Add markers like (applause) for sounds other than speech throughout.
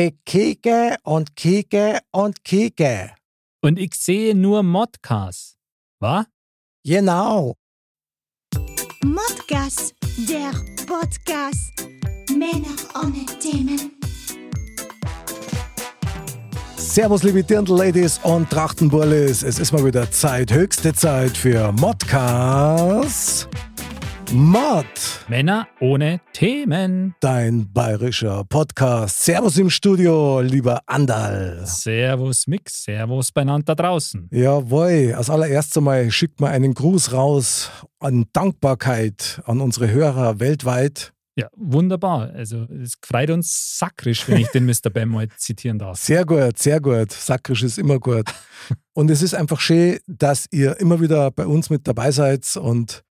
Ich kicke und kicke und kicke. Und ich sehe nur Modcast. Was? Genau. Modcast, der Podcast. Männer ohne Themen. Servus, liebe Dirndl-Ladies und Trachtenbullis. Es ist mal wieder Zeit, höchste Zeit für Modcast. Mod, Männer ohne Themen. dein bayerischer Podcast. Servus im Studio, lieber Andal. Servus Mix, Servus beieinander da draußen. Jawohl, als allererstes einmal schickt man einen Gruß raus an Dankbarkeit an unsere Hörer weltweit. Ja, wunderbar. Also es freut uns sakrisch, wenn ich den (laughs) Mr. Bam mal zitieren darf. Sehr gut, sehr gut. Sakrisch ist immer gut. (laughs) Und es ist einfach schön, dass ihr immer wieder bei uns mit dabei seid und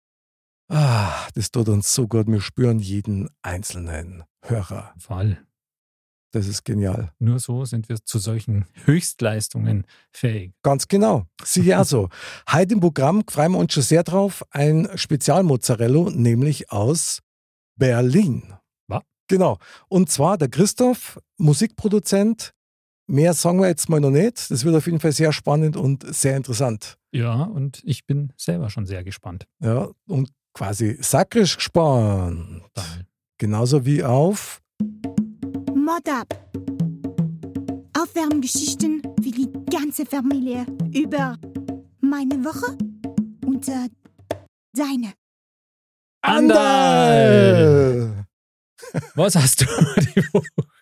ah, das tut uns so gut. Wir spüren jeden einzelnen Hörer. Fall. Das ist genial. Nur so sind wir zu solchen Höchstleistungen fähig. Ganz genau. Sicher (laughs) auch so. Heute im Programm freuen wir uns schon sehr drauf. Ein Spezialmozzarella, nämlich aus Berlin. Was? Genau. Und zwar der Christoph, Musikproduzent. Mehr sagen wir jetzt mal noch nicht. Das wird auf jeden Fall sehr spannend und sehr interessant. Ja, und ich bin selber schon sehr gespannt. Ja, und quasi sakrisch gespannt. Genauso wie auf Mod ab. Aufwärmgeschichten für die ganze Familie über meine Woche und äh, deine. Andal. (laughs) Was hast du (laughs) die Woche?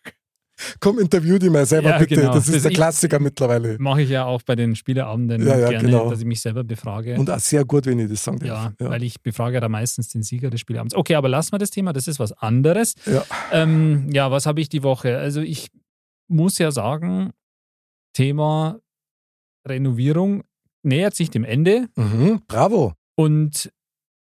Komm, interview die mal selber Ja, bitte. genau. Das ist Das der Klassiker mittlerweile. Mache ich ja auch bei den Spieleabenden Ja, ja, gerne, genau. dass ich mich selber befrage. Und auch sehr gut, wenn ich das sagen ja, darf. weil ich befrage ja da meistens den Sieger des Spieleabends. Okay, aber lassen wir das Thema, das ist was anderes. Ja. Ähm, ja, was habe ich die Woche? Also ich muss ja sagen, Thema Renovierung nähert sich dem Ende Mhm, bravo. und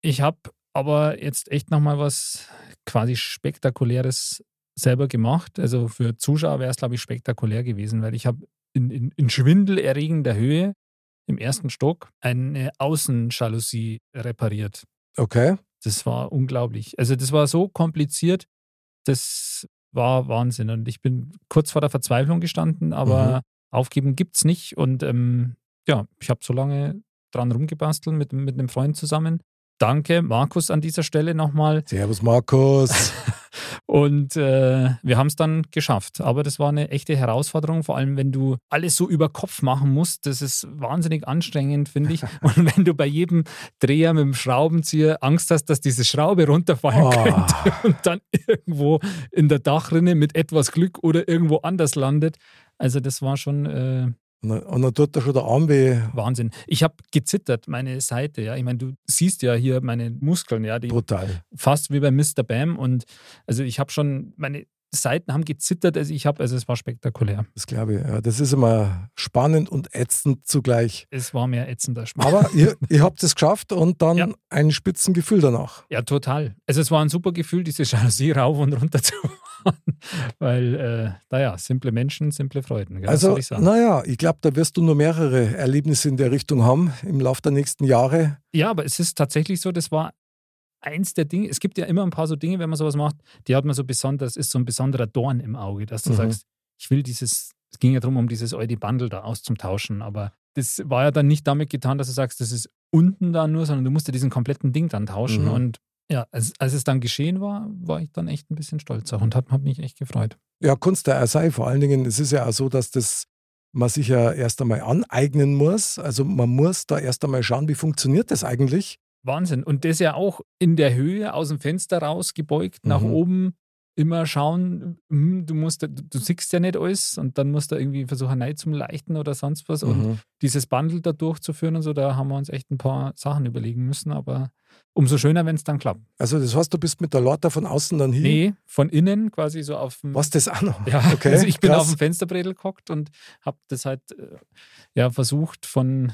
ich habe aber jetzt echt nochmal was quasi Spektakuläres selber gemacht. Also für Zuschauer wäre es, glaube ich, spektakulär gewesen, weil ich habe in, in, in schwindelerregender Höhe im ersten Stock eine Außenjalousie repariert. Okay. Das war unglaublich. Also das war so kompliziert, das war Wahnsinn. Und ich bin kurz vor der Verzweiflung gestanden, aber Mhm. aufgeben gibt's nicht. Und ähm, ja, ich habe so lange dran rumgebastelt mit, mit einem Freund zusammen. Danke, Markus, an dieser Stelle nochmal. Servus, Markus. (laughs) Und äh, wir haben es dann geschafft. Aber das war eine echte Herausforderung, vor allem wenn du alles so über Kopf machen musst. Das ist wahnsinnig anstrengend, finde ich. (laughs) Und wenn du bei jedem Dreher mit dem Schraubenzieher Angst hast, dass diese Schraube runterfallen Oh. könnte (laughs) und dann irgendwo in der Dachrinne mit etwas Glück oder irgendwo anders landet. Also das war schon äh, Und dann- und dann tut da schon der Arm weh. Wahnsinn. Ich habe gezittert, meine Seite. Ja, ich meine, du siehst ja hier meine Muskeln, ja, die Brutal. fast wie bei Mr. Bam. Und also ich habe schon, meine Seiten haben gezittert. Also ich habe, also es war spektakulär. Das glaube ich. Ja, das ist immer spannend und ätzend zugleich. Es war mehr ätzender Schmerz. Aber ihr, ihr habt es geschafft und dann Ja. ein Spitzengefühl danach. Ja, total. Also es war ein super Gefühl, diese Jalousie (laughs) rauf und runter zu fahren. Weil, äh, naja, simple Menschen, simple Freuden. Gell? Also, soll ich sagen? naja, ich glaube, da wirst du nur mehrere Erlebnisse in der Richtung haben im Laufe der nächsten Jahre. Ja, aber es ist tatsächlich so, das war eins der Dinge. Es gibt ja immer ein paar so Dinge, wenn man sowas macht, die hat man so besonders, ist so ein besonderer Dorn im Auge, dass du Mhm. sagst, ich will dieses, es ging ja darum, um dieses alte Bundle da auszutauschen, aber das war ja dann nicht damit getan, dass du sagst, das ist unten da nur, sondern du musst ja diesen kompletten Ding dann tauschen Mhm. und ja, als, als es dann geschehen war, war ich dann echt ein bisschen stolz auch und hat, hat mich echt gefreut. Ja, Kunst der sei. Vor allen Dingen, es ist ja auch so, dass das man sich ja erst einmal aneignen muss. Also man muss da erst einmal schauen, wie funktioniert das eigentlich. Wahnsinn. Und das ja auch in der Höhe aus dem Fenster raus gebeugt, nach Mhm. oben immer schauen, hm, du musst, du, siehst ja nicht alles und dann musst du irgendwie versuchen, Neid zum Leichten oder sonst was. Und Mhm. dieses Bundle da durchzuführen und so, da haben wir uns echt ein paar Sachen überlegen müssen, aber umso schöner, wenn es dann klappt. Also das heißt, du bist mit der Lorta von außen dann hin. Nee, von innen quasi so auf dem. Was das auch noch? Ja, (laughs) Okay, also ich bin krass. auf dem Fensterbredel gehockt und habe das halt äh, ja versucht von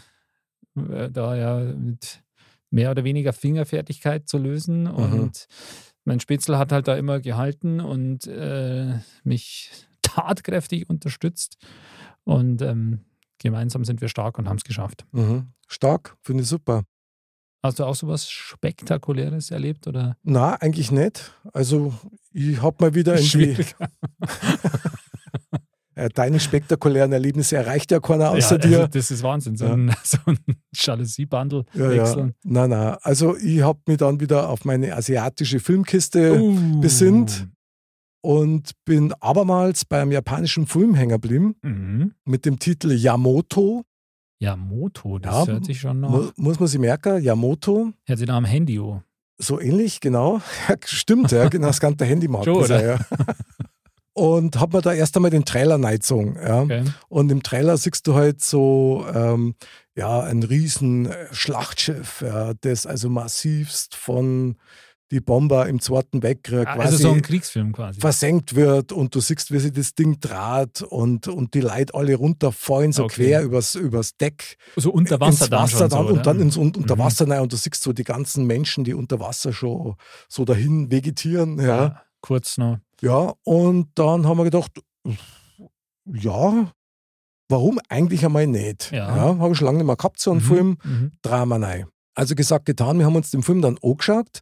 äh, da ja mit mehr oder weniger Fingerfertigkeit zu lösen Mhm. und mein Spitzel hat halt da immer gehalten und äh, mich tatkräftig unterstützt und ähm, gemeinsam sind wir stark und haben es geschafft. Mhm. Stark, finde ich super. Hast du auch sowas Spektakuläres erlebt oder Na, eigentlich nicht. Also ich habe mal wieder irgendwie, schwierig? Äh, (laughs) Deine spektakulären Erlebnisse erreicht ja keiner außer ja, dir. Also (laughs) das ist Wahnsinn, so ein, (laughs) so ein Jalousie-Bundle Ja, ja. wechseln. Nein, nein. Also ich habe mich dann wieder auf meine asiatische Filmkiste Uh. besinnt und bin abermals beim japanischen Film hängen geblieben Mhm. mit dem Titel Yamoto. Ja, Moto, das Ja, hört sich schon Mu noch. muss man sich merken, Yamoto. Hört sich nach am Handy an. So ähnlich, genau. (laughs) Ja, stimmt, ja, genau, das ganze Handymarkt. Ist er, ja. Und hab mir da erst einmal den Trailer reingezogen. Ja. Okay. Und im Trailer siehst du halt so ähm, ja, ein riesen äh, Schlachtschiff, ja, das also massivst von die Bomber im Zweiten Weltkrieg Ah, quasi Also so ein Kriegsfilm quasi. versenkt wird und du siehst, wie sie das Ding draht und, und die Leute alle runterfallen, so Okay. quer übers, übers Deck So unter Wasser dann Wasser schon dann so, und dann ins un unter Mhm. Wasser rein und du siehst so die ganzen Menschen, die unter Wasser schon so dahin vegetieren. Ja. ja. Kurz noch. Ja, und dann haben wir gedacht, ja, warum eigentlich einmal nicht? Ja. habe ich schon lange nicht mehr gehabt, so einen Mhm, Film. Mhm. Drama rein. Also gesagt, getan, wir haben uns den Film dann angeschaut.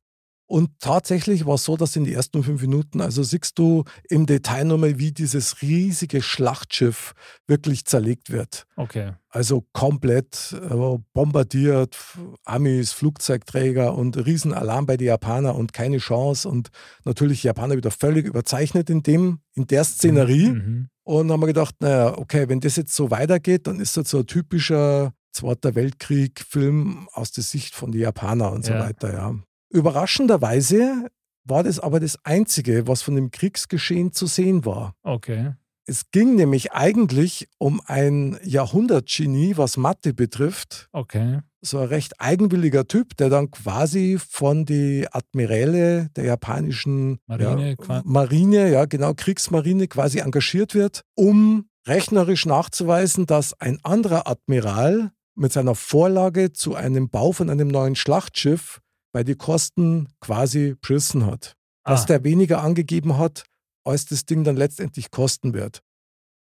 Und tatsächlich war es so, dass in die ersten fünf Minuten, also siehst du im Detail nochmal, wie dieses riesige Schlachtschiff wirklich zerlegt wird. Okay. Also komplett äh, bombardiert, Amis, Flugzeugträger und Riesenalarm bei den Japanern und keine Chance. Und natürlich Japaner wieder völlig überzeichnet in, dem, in der Szenerie. Mhm. Und haben wir gedacht, naja, okay, wenn das jetzt so weitergeht, dann ist das so ein typischer Zweiter Weltkrieg-Film aus der Sicht von den Japanern und so Ja. weiter, ja. Überraschenderweise war das aber das Einzige, was von dem Kriegsgeschehen zu sehen war. Okay. Es ging nämlich eigentlich um ein Jahrhundertgenie, was Mathe betrifft. Okay. So ein recht eigenwilliger Typ, der dann quasi von die Admiräle der japanischen Marine ja, Marine, ja genau, Kriegsmarine quasi engagiert wird, um rechnerisch nachzuweisen, dass ein anderer Admiral mit seiner Vorlage zu einem Bau von einem neuen Schlachtschiff bei die Kosten quasi beschissen hat. Dass Ah. der weniger angegeben hat, als das Ding dann letztendlich kosten wird.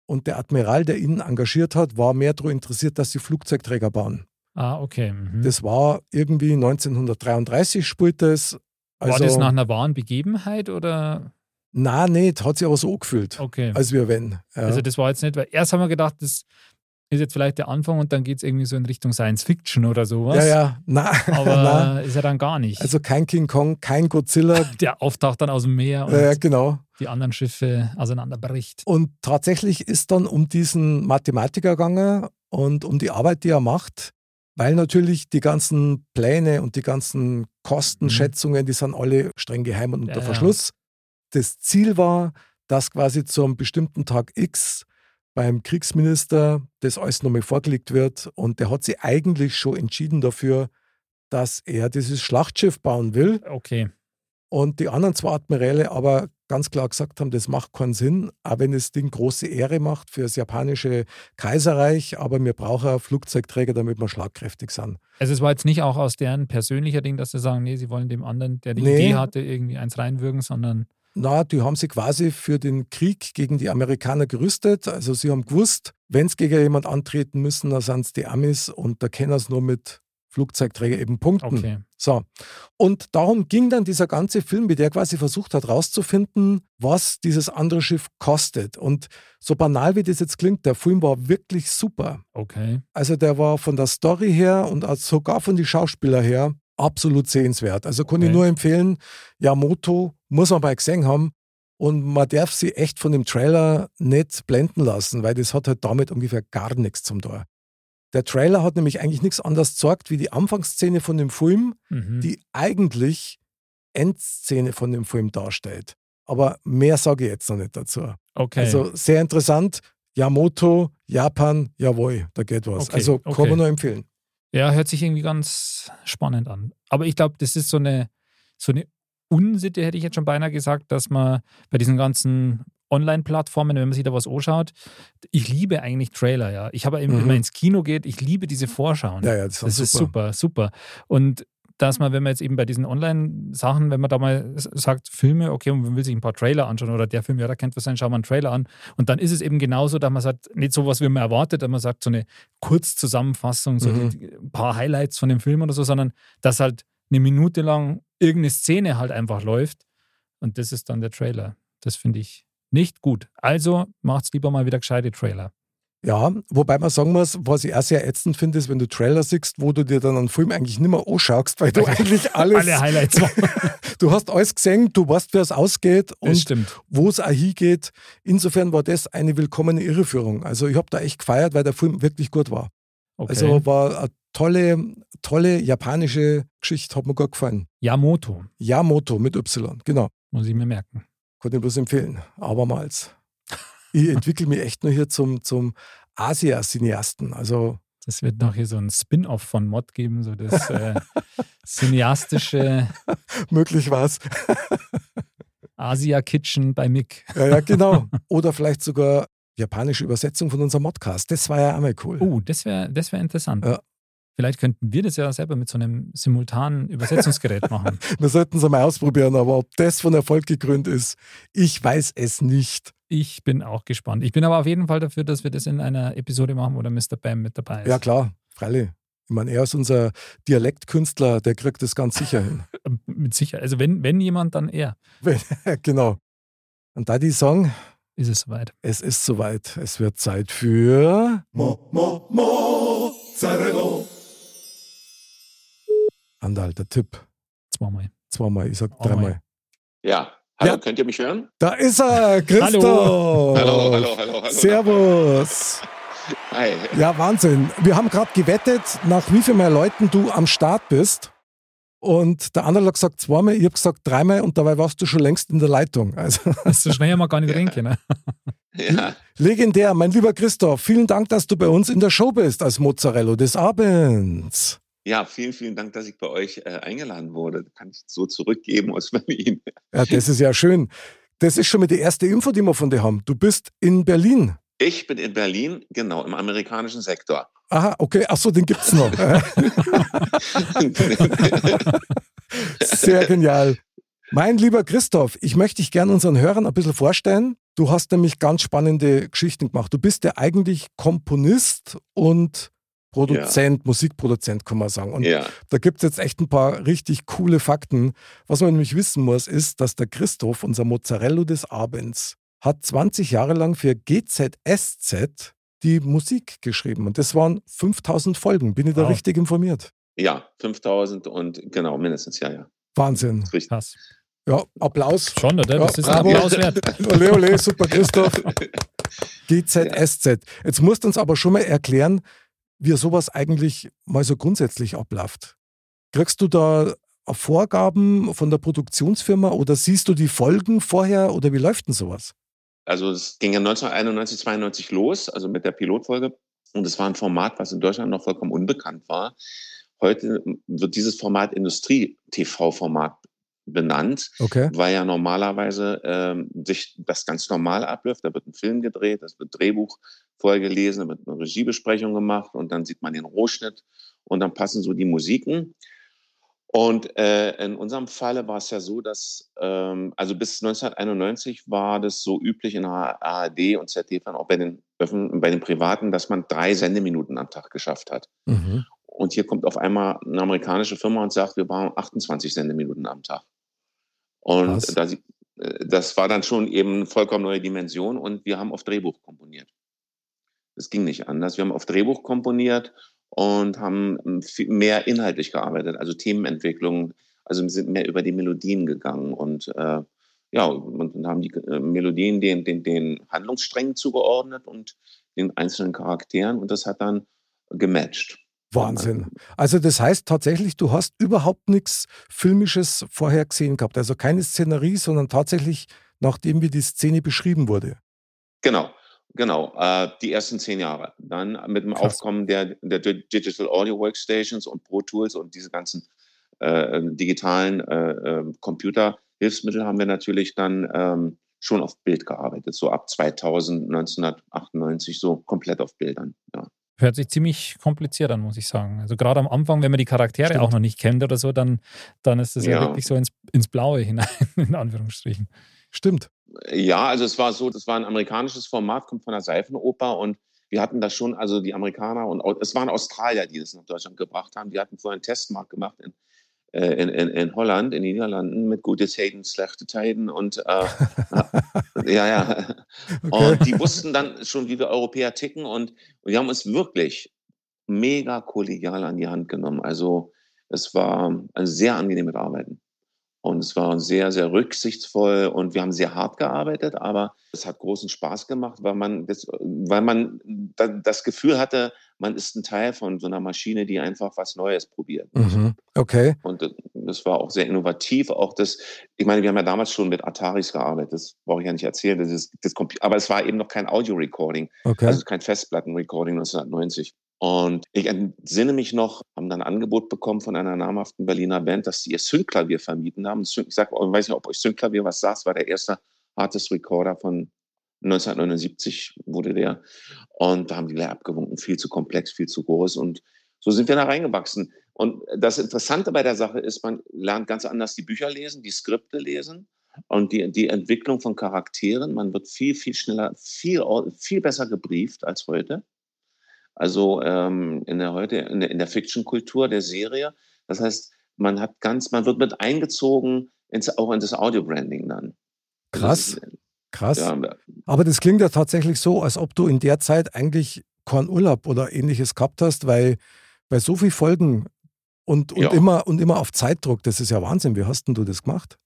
Und der Admiral, der ihn engagiert hat, war mehr daran interessiert, dass sie Flugzeugträger bauen. Ah, okay. Mhm. Das war irgendwie 1933 spielt das. Also, War das nach einer wahren Begebenheit oder? Na, nicht, hat sich aber so angefühlt, Okay. als wir wenn. Ja. Also das war jetzt nicht, weil erst haben wir gedacht, das ist jetzt vielleicht der Anfang und dann geht es irgendwie so in Richtung Science Fiction oder sowas. ja, ja, na, (laughs) Aber na. ist ja dann gar nicht. Also kein King Kong, kein Godzilla. (laughs) der auftaucht dann aus dem Meer und äh, genau. die anderen Schiffe auseinanderbricht. Und tatsächlich ist dann um diesen Mathematiker gegangen und um die Arbeit, die er macht, weil natürlich die ganzen Pläne und die ganzen Kostenschätzungen, die sind alle streng geheim und unter Ja, ja. Verschluss. Das Ziel war, dass quasi zu einem bestimmten Tag X beim Kriegsminister das alles nochmal vorgelegt wird und der hat sich eigentlich schon entschieden dafür, dass er dieses Schlachtschiff bauen will. Okay. Und die anderen zwei Admiräle aber ganz klar gesagt haben, das macht keinen Sinn, auch wenn das Ding große Ehre macht für das japanische Kaiserreich, aber wir brauchen Flugzeugträger, damit wir schlagkräftig sind. Also es war jetzt nicht auch aus deren persönlicher Ding, dass sie sagen, nee, sie wollen dem anderen, der die Nee. Idee hatte, irgendwie eins reinwürgen, sondern Na, die haben sich quasi für den Krieg gegen die Amerikaner gerüstet. Also sie haben gewusst, wenn sie gegen jemand antreten müssen, dann sind es die Amis und da können sie nur mit Flugzeugträger eben punkten. okay. So. Und darum ging dann dieser ganze Film, wie der quasi versucht hat, rauszufinden, was dieses andere Schiff kostet. Und so banal wie das jetzt klingt, der Film war wirklich super. Okay. Also der war von der Story her und sogar von den Schauspielern her absolut sehenswert. Also kann ich Okay. nur empfehlen, Yamoto muss man mal gesehen haben. Und man darf sie echt von dem Trailer nicht blenden lassen, weil das hat halt damit ungefähr gar nichts zum Tor. Der Trailer hat nämlich eigentlich nichts anderes gezeigt wie die Anfangsszene von dem Film, Mhm. die eigentlich Endszene von dem Film darstellt. Aber mehr sage ich jetzt noch nicht dazu. okay. Also sehr interessant. Yamoto, Japan, jawohl, da geht was. Okay, also okay. kann man nur empfehlen. Ja, hört sich irgendwie ganz spannend an. Aber ich glaube, das ist so eine, so eine Unsitte, hätte ich jetzt schon beinahe gesagt, dass man bei diesen ganzen Online-Plattformen, wenn man sich da was anschaut, ich liebe eigentlich Trailer, ja. Ich habe eben, Mhm. wenn man ins Kino geht, ich liebe diese Vorschauen. Ja, ja, das, das super. ist super, super. Und dass man, wenn man jetzt eben bei diesen Online-Sachen, wenn man da mal sagt, Filme, okay, und man will sich ein paar Trailer anschauen oder der Film, ja, da kennt was sein, schau mal einen Trailer an. Und dann ist es eben genauso, dass man sagt, nicht so was, wie man erwartet, dass man sagt, so eine Kurzzusammenfassung, so Mhm. die, ein paar Highlights von dem Film oder so, sondern dass halt eine Minute lang irgendeine Szene halt einfach läuft. Und das ist dann der Trailer. Das finde ich nicht gut. Also macht's lieber mal wieder gescheite Trailer. Ja, wobei man sagen muss, was ich auch sehr ätzend finde, ist, wenn du Trailer siehst, wo du dir dann einen Film eigentlich nicht mehr anschaust, weil du (laughs) eigentlich alles. Alle Highlights (laughs) du hast alles gesehen, du weißt, wie es ausgeht und wo es auch hingeht. Insofern war das eine willkommene Irreführung. Also ich habe da echt gefeiert, weil der Film wirklich gut war. Okay. Also war eine tolle, tolle japanische Geschichte, hat mir gut gefallen. Yamoto, Yamoto mit Y, genau. muss ich mir merken. Kann ich bloß empfehlen. Abermals. Ich entwickle mich echt nur hier zum, zum Asia-Cineasten. Also Das wird noch hier so ein Spin-off von Mod geben, so das äh, (laughs) cineastische möglich war es. Asia Kitchen bei Mick. Ja, ja, genau. Oder vielleicht sogar japanische Übersetzung von unserem Modcast. Das war ja einmal cool. Oh, das wäre das wär interessant. Ja. Vielleicht könnten wir das ja selber mit so einem simultanen Übersetzungsgerät machen. (laughs) Wir sollten es einmal ausprobieren, aber ob das von Erfolg gekrönt ist, ich weiß es nicht. Ich bin auch gespannt. Ich bin aber auf jeden Fall dafür, dass wir das in einer Episode machen, wo der Mr. Bam mit dabei ist. Ja, klar, freilich. Ich meine, er ist unser Dialektkünstler, der kriegt das ganz sicher hin. (laughs) Mit Sicherheit. Also wenn, wenn jemand, dann er. Wenn- (laughs) genau. Und da die Song, Ist es soweit. es ist soweit. Es wird Zeit für Mo, Mo, Mozzarella. Andal, der Tipp. Zweimal. Zweimal, ich sag dreimal. Ja, hallo, Ja. könnt ihr mich hören? Da ist er, Christoph. Hallo, hallo, hallo, hallo. Servus. Hi. Ja, Wahnsinn. Wir haben gerade gewettet, nach wie viel mehr Leuten du am Start bist. Und der andere hat gesagt zweimal, ich habe gesagt dreimal und dabei warst du schon längst in der Leitung. Also (laughs) So schnell haben wir gar nicht reden können. Ja, legendär, mein lieber Christoph, vielen Dank, dass du bei uns in der Show bist als Mozzarella des Abends. Ja, vielen, vielen Dank, dass ich bei euch äh, eingeladen wurde. Kann ich so zurückgeben aus (laughs) Berlin. Ja, das ist ja schön. Das ist schon mal die erste Info, die wir von dir haben. Du bist in Berlin. Ich bin in Berlin, genau, im amerikanischen Sektor. Aha, okay. Ach so, den gibt's noch. (laughs) Sehr genial. Mein lieber Christoph, ich möchte dich gerne unseren Hörern ein bisschen vorstellen. Du hast nämlich ganz spannende Geschichten gemacht. Du bist ja eigentlich Komponist und Produzent, Musikproduzent, kann man sagen. Und ja, da gibt es jetzt echt ein paar richtig coole Fakten. Was man nämlich wissen muss, ist, dass der Christoph, unser Mozzarella des Abends, hat 20 Jahre lang für GZSZ die Musik geschrieben. Und das waren 5000 Folgen. Bin ich da Wow. richtig informiert? ja, 5000 und genau, mindestens, ja, ja. Wahnsinn. Richtig. Krass. Ja, Applaus. Schon, oder? Das Ja, ist ein bravo. Applaus wert. (laughs) Ole, ole, super, Christoph. (laughs) GZSZ. Jetzt musst du uns aber schon mal erklären, wie sowas eigentlich mal so grundsätzlich abläuft. Kriegst du da Vorgaben von der Produktionsfirma oder siehst du die Folgen vorher oder wie läuft denn sowas? Also es ging ja 1991, 92 los, also mit der Pilotfolge. Und es war ein Format, was in Deutschland noch vollkommen unbekannt war. Heute wird dieses Format Industrie-TV-Format benannt, Okay. weil ja normalerweise ähm, sich das ganz normal abläuft. Da wird ein Film gedreht, es wird Drehbuch vorgelesen, da wird eine Regiebesprechung gemacht und dann sieht man den Rohschnitt und dann passen so die Musiken. Und äh, in unserem Falle war es ja so, dass ähm, also bis 1991 war das so üblich in der ARD und ZDF auch bei den bei den Privaten, dass man drei Sendeminuten am Tag geschafft hat. Mhm. Und hier kommt auf einmal eine amerikanische Firma und sagt, wir brauchen 28 Sendeminuten am Tag. Und Krass. da, sie- äh, das war dann schon eben eine vollkommen neue Dimension und wir haben auf Drehbuch komponiert. Das ging nicht anders. Wir haben auf Drehbuch komponiert und haben ähm, viel mehr inhaltlich gearbeitet, also Themenentwicklung. Also wir sind mehr über die Melodien gegangen und äh, ja, und, und haben die äh, Melodien den, den, den Handlungssträngen zugeordnet und den einzelnen Charakteren und das hat dann gematcht. Wahnsinn. Also das heißt tatsächlich, du hast überhaupt nichts Filmisches vorher gesehen gehabt. Also keine Szenerie, sondern tatsächlich, nachdem wie die Szene beschrieben wurde. Genau, genau. Äh, die ersten zehn Jahre. Dann mit dem Krass. Aufkommen der, der Digital Audio Workstations und Pro Tools und diese ganzen äh, digitalen äh, äh, Computerhilfsmittel haben wir natürlich dann ähm, schon auf Bild gearbeitet. So ab 2000, 1998 so komplett auf Bildern. Ja. Hört sich ziemlich kompliziert an, muss ich sagen. Also gerade am Anfang, wenn man die Charaktere Stimmt. auch noch nicht kennt oder so, dann, dann ist das ja, Ja. wirklich so ins, ins Blaue hinein, (laughs) in Anführungsstrichen. Stimmt. Ja, also es war so, das war ein amerikanisches Format, kommt von der Seifenoper und wir hatten das schon, also die Amerikaner und es waren Australier, die das nach Deutschland gebracht haben. Die hatten vorher einen Testmarkt gemacht in, äh, in, in, in Holland, in den Niederlanden mit gute Zeiten, schlechte Zeiten und äh, (laughs) ja, ja. Okay. Und die wussten dann schon, wie wir Europäer ticken und, die haben uns wirklich mega kollegial an die Hand genommen. Also es war ein sehr angenehmes Arbeiten. Und es war sehr, sehr rücksichtsvoll und wir haben sehr hart gearbeitet, aber es hat großen Spaß gemacht, weil man das, weil man das Gefühl hatte, man ist ein Teil von so einer Maschine, die einfach was Neues probiert. Mhm. Okay. Und das war auch sehr innovativ. Auch das, ich meine, wir haben ja damals schon mit Ataris gearbeitet, das brauche ich ja nicht erzählen. Das ist, das, aber es war eben noch kein Audio-Recording, okay. also kein Festplatten-Recording 1990. Und ich entsinne mich noch, haben dann ein Angebot bekommen von einer namhaften Berliner Band, dass sie ihr Sync-Klavier vermieten haben. Ich sag, ich weiß nicht, ob euch Sync-Klavier was sagt, war der erste Artist Recorder von 1979 wurde der. Und da haben die leer abgewunken, viel zu komplex, viel zu groß. Und so sind wir da reingewachsen. Und das Interessante bei der Sache ist, man lernt ganz anders die Bücher lesen, die Skripte lesen und die, die Entwicklung von Charakteren. Man wird viel, viel schneller, viel, viel besser gebrieft als heute. Also ähm, in der heute in der, in der Fiction-Kultur der Serie. Das heißt, man hat ganz, man wird mit eingezogen ins, auch in das Audio-Branding dann. Krass. Krass. Ja, Aber das klingt ja tatsächlich so, als ob du in der Zeit eigentlich keinen Urlaub oder ähnliches gehabt hast, weil bei so vielen Folgen und, und, ja. immer, und immer auf Zeitdruck, das ist ja Wahnsinn. Wie hast denn du das gemacht?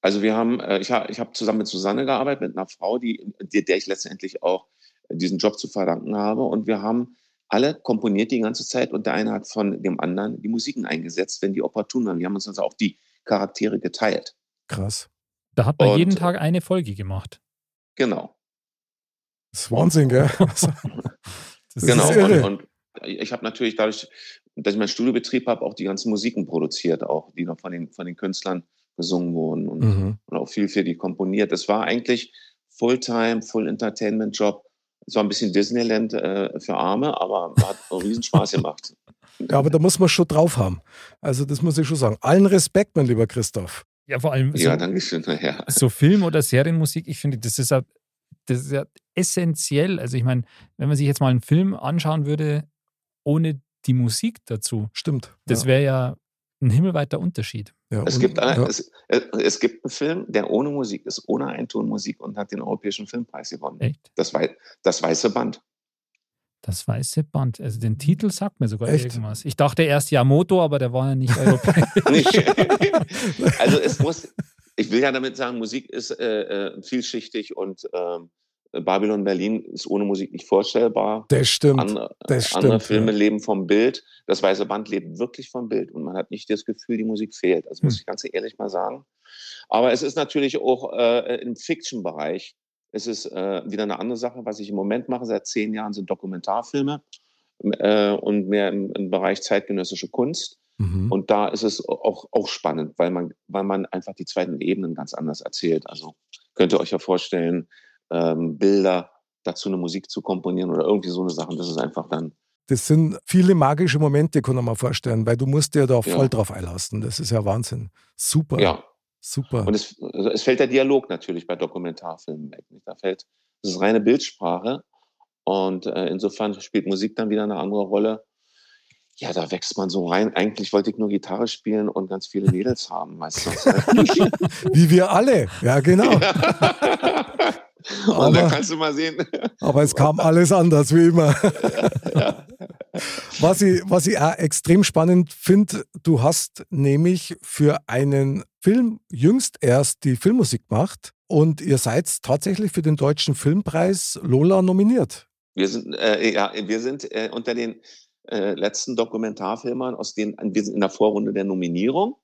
Also wir haben, äh, ich habe ich hab zusammen mit Susanne gearbeitet, mit einer Frau, die, der ich letztendlich auch diesen Job zu verdanken habe. Und wir haben alle komponiert die ganze Zeit und der eine hat von dem anderen die Musiken eingesetzt, wenn die opportun waren. Wir haben uns also auch die Charaktere geteilt. Krass. Da hat man und, jeden Tag eine Folge gemacht. Genau. Das ist Wahnsinn, gell? (laughs) Das genau. Ist irre. Und, und ich habe natürlich dadurch, dass ich meinen Studiobetrieb habe, auch die ganzen Musiken produziert, auch die noch von den, von den Künstlern gesungen wurden und, mhm. und auch viel für die komponiert. Das war eigentlich Fulltime, Full Entertainment Job es war ein bisschen Disneyland äh, für Arme, aber hat riesen Spaß gemacht. (laughs) Ja, aber da muss man schon drauf haben. Also das muss ich schon sagen. Allen Respekt, mein lieber Christoph. Ja, vor allem so, ja, danke schön. (laughs) Ja. so Film- oder Serienmusik, ich finde, das ist ja, das ist ja essentiell. Also ich meine, wenn man sich jetzt mal einen Film anschauen würde, ohne die Musik dazu. Stimmt. Das wäre ja ein himmelweiter Unterschied. Ja, es, gibt eine, ja. es, äh, es, gibt einen Film, der ohne Musik ist, ohne Eintonmusik und hat den Europäischen Filmpreis gewonnen. Echt? Das, das Weiße Band. Das Weiße Band. Also den Titel sagt mir sogar Echt? irgendwas. Ich dachte erst Yamoto, aber der war ja nicht (laughs) europäisch. also es muss, ich will ja damit sagen, Musik ist äh, äh vielschichtig und ähm, Babylon Berlin ist ohne Musik nicht vorstellbar. Das stimmt. Andere, das stimmt, andere Filme ja. leben vom Bild. Das Weiße Band lebt wirklich vom Bild und man hat nicht das Gefühl, die Musik fehlt. Das hm. muss ich ganz ehrlich mal sagen. Aber es ist natürlich auch äh, im Fiction-Bereich. Es ist äh, wieder eine andere Sache. Was ich im Moment mache, seit zehn Jahren, sind Dokumentarfilme äh, und mehr im, im, Bereich zeitgenössische Kunst. Mhm. Und da ist es auch, auch spannend, weil man, weil man einfach die zweiten Ebenen ganz anders erzählt. Also könnt ihr euch ja vorstellen, ähm, Bilder dazu eine Musik zu komponieren oder irgendwie so eine Sache. Das ist einfach dann. Das sind viele magische Momente, kann man mal vorstellen, weil du musst dir da voll ja. drauf einlassen. Das ist ja Wahnsinn. Super. Ja. Super. Und es, also es fällt der Dialog natürlich bei Dokumentarfilmen weg. Da fällt, das ist reine Bildsprache. Und äh, insofern spielt Musik dann wieder eine andere Rolle. Ja, da wächst man so rein. Eigentlich wollte ich nur Gitarre spielen und ganz viele (laughs) Mädels haben, meistens. Wie wir alle. Ja, genau. Ja. Aber, und dann kannst du mal sehen. (laughs) Aber es kam alles anders, wie immer. Ja, (laughs) Was, ich, was ich auch extrem spannend finde, du hast nämlich für einen Film jüngst erst die Filmmusik gemacht und ihr seid tatsächlich für den Deutschen Filmpreis Lola nominiert. Wir sind, äh, ja, wir sind äh, unter den äh, letzten Dokumentarfilmern, aus denen wir sind in der Vorrunde der Nominierung.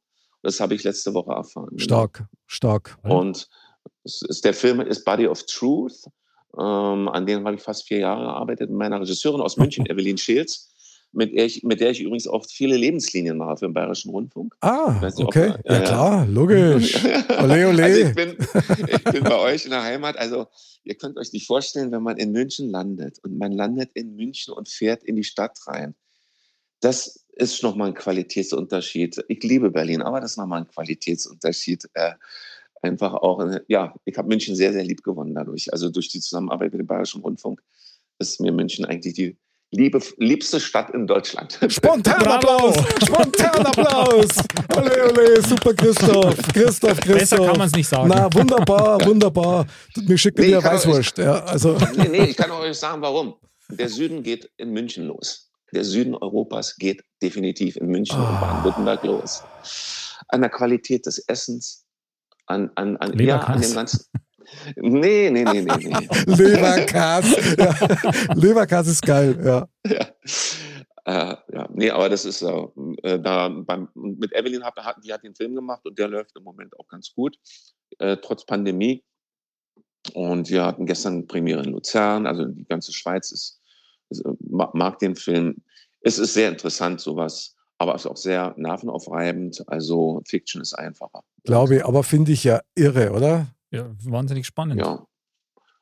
Das habe ich letzte Woche erfahren. Stark, genau. stark. Und ist, der Film ist Body of Truth. Ähm, an dem habe ich fast vier Jahre gearbeitet mit meiner Regisseurin aus München, (laughs) Evelyn Scheels, mit der, ich, mit der ich übrigens auch viele Lebenslinien mache für den Bayerischen Rundfunk. Ah, nicht, okay. Ob, äh, ja, klar, logisch. (laughs) Ole, ole. Also ich bin, ich bin bei euch in der Heimat. Also ihr könnt euch nicht vorstellen, wenn man in München landet und man landet in München und fährt in die Stadt rein. Das ist nochmal ein Qualitätsunterschied. Ich liebe Berlin, aber das ist nochmal ein Qualitätsunterschied. Äh, einfach auch, äh, ja, ich habe München sehr, sehr lieb gewonnen dadurch. Also durch die Zusammenarbeit mit dem Bayerischen Rundfunk ist mir München eigentlich die liebe, liebste Stadt in Deutschland. (laughs) Spontan Applaus! Spontan Applaus! Ole, ole, super Christoph. Christoph, Christoph. Besser kann man es nicht sagen. Na, wunderbar, wunderbar. Mir schickt Nee, kann Weißwurst. Ja, also, Nee, nee, ich kann euch sagen, warum. Der Süden geht in München los. Der Süden Europas geht definitiv in München und Ah. Baden-Württemberg los. An der Qualität des Essens, an, an, an, ja, an dem ganzen. Nee, nee, nee, nee, nee. (laughs) Leberkas. Ja. Leberkas ist geil, ja. ja. Äh, ja, nee, aber das ist äh, äh, da beim, mit Evelyn hat, die hat den Film gemacht und der läuft im Moment auch ganz gut, äh, trotz Pandemie. Und wir hatten gestern Premiere in Luzern, also die ganze Schweiz ist, ist, äh, ma- mag den Film. Es ist sehr interessant, sowas, aber es ist auch sehr nervenaufreibend. Also Fiction ist einfacher. Glaube ich, aber finde ich ja irre, oder? Ja, wahnsinnig spannend. Ja.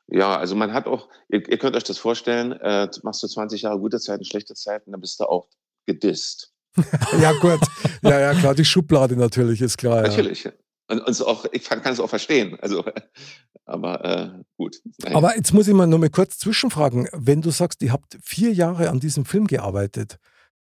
Ja, also man hat auch, ihr, ihr könnt euch das vorstellen, äh, machst du 20 Jahre gute Zeiten, schlechte Zeiten, dann bist du auch gedisst. (laughs) Ja, gut. Ja, ja, klar, die Schublade natürlich, ist klar. Ja. Natürlich. Und, und so auch, ich kann es auch verstehen. Also, (laughs) aber äh, gut. Nein. Aber jetzt muss ich mal nur mal kurz zwischenfragen. Wenn du sagst, ihr habt vier Jahre an diesem Film gearbeitet,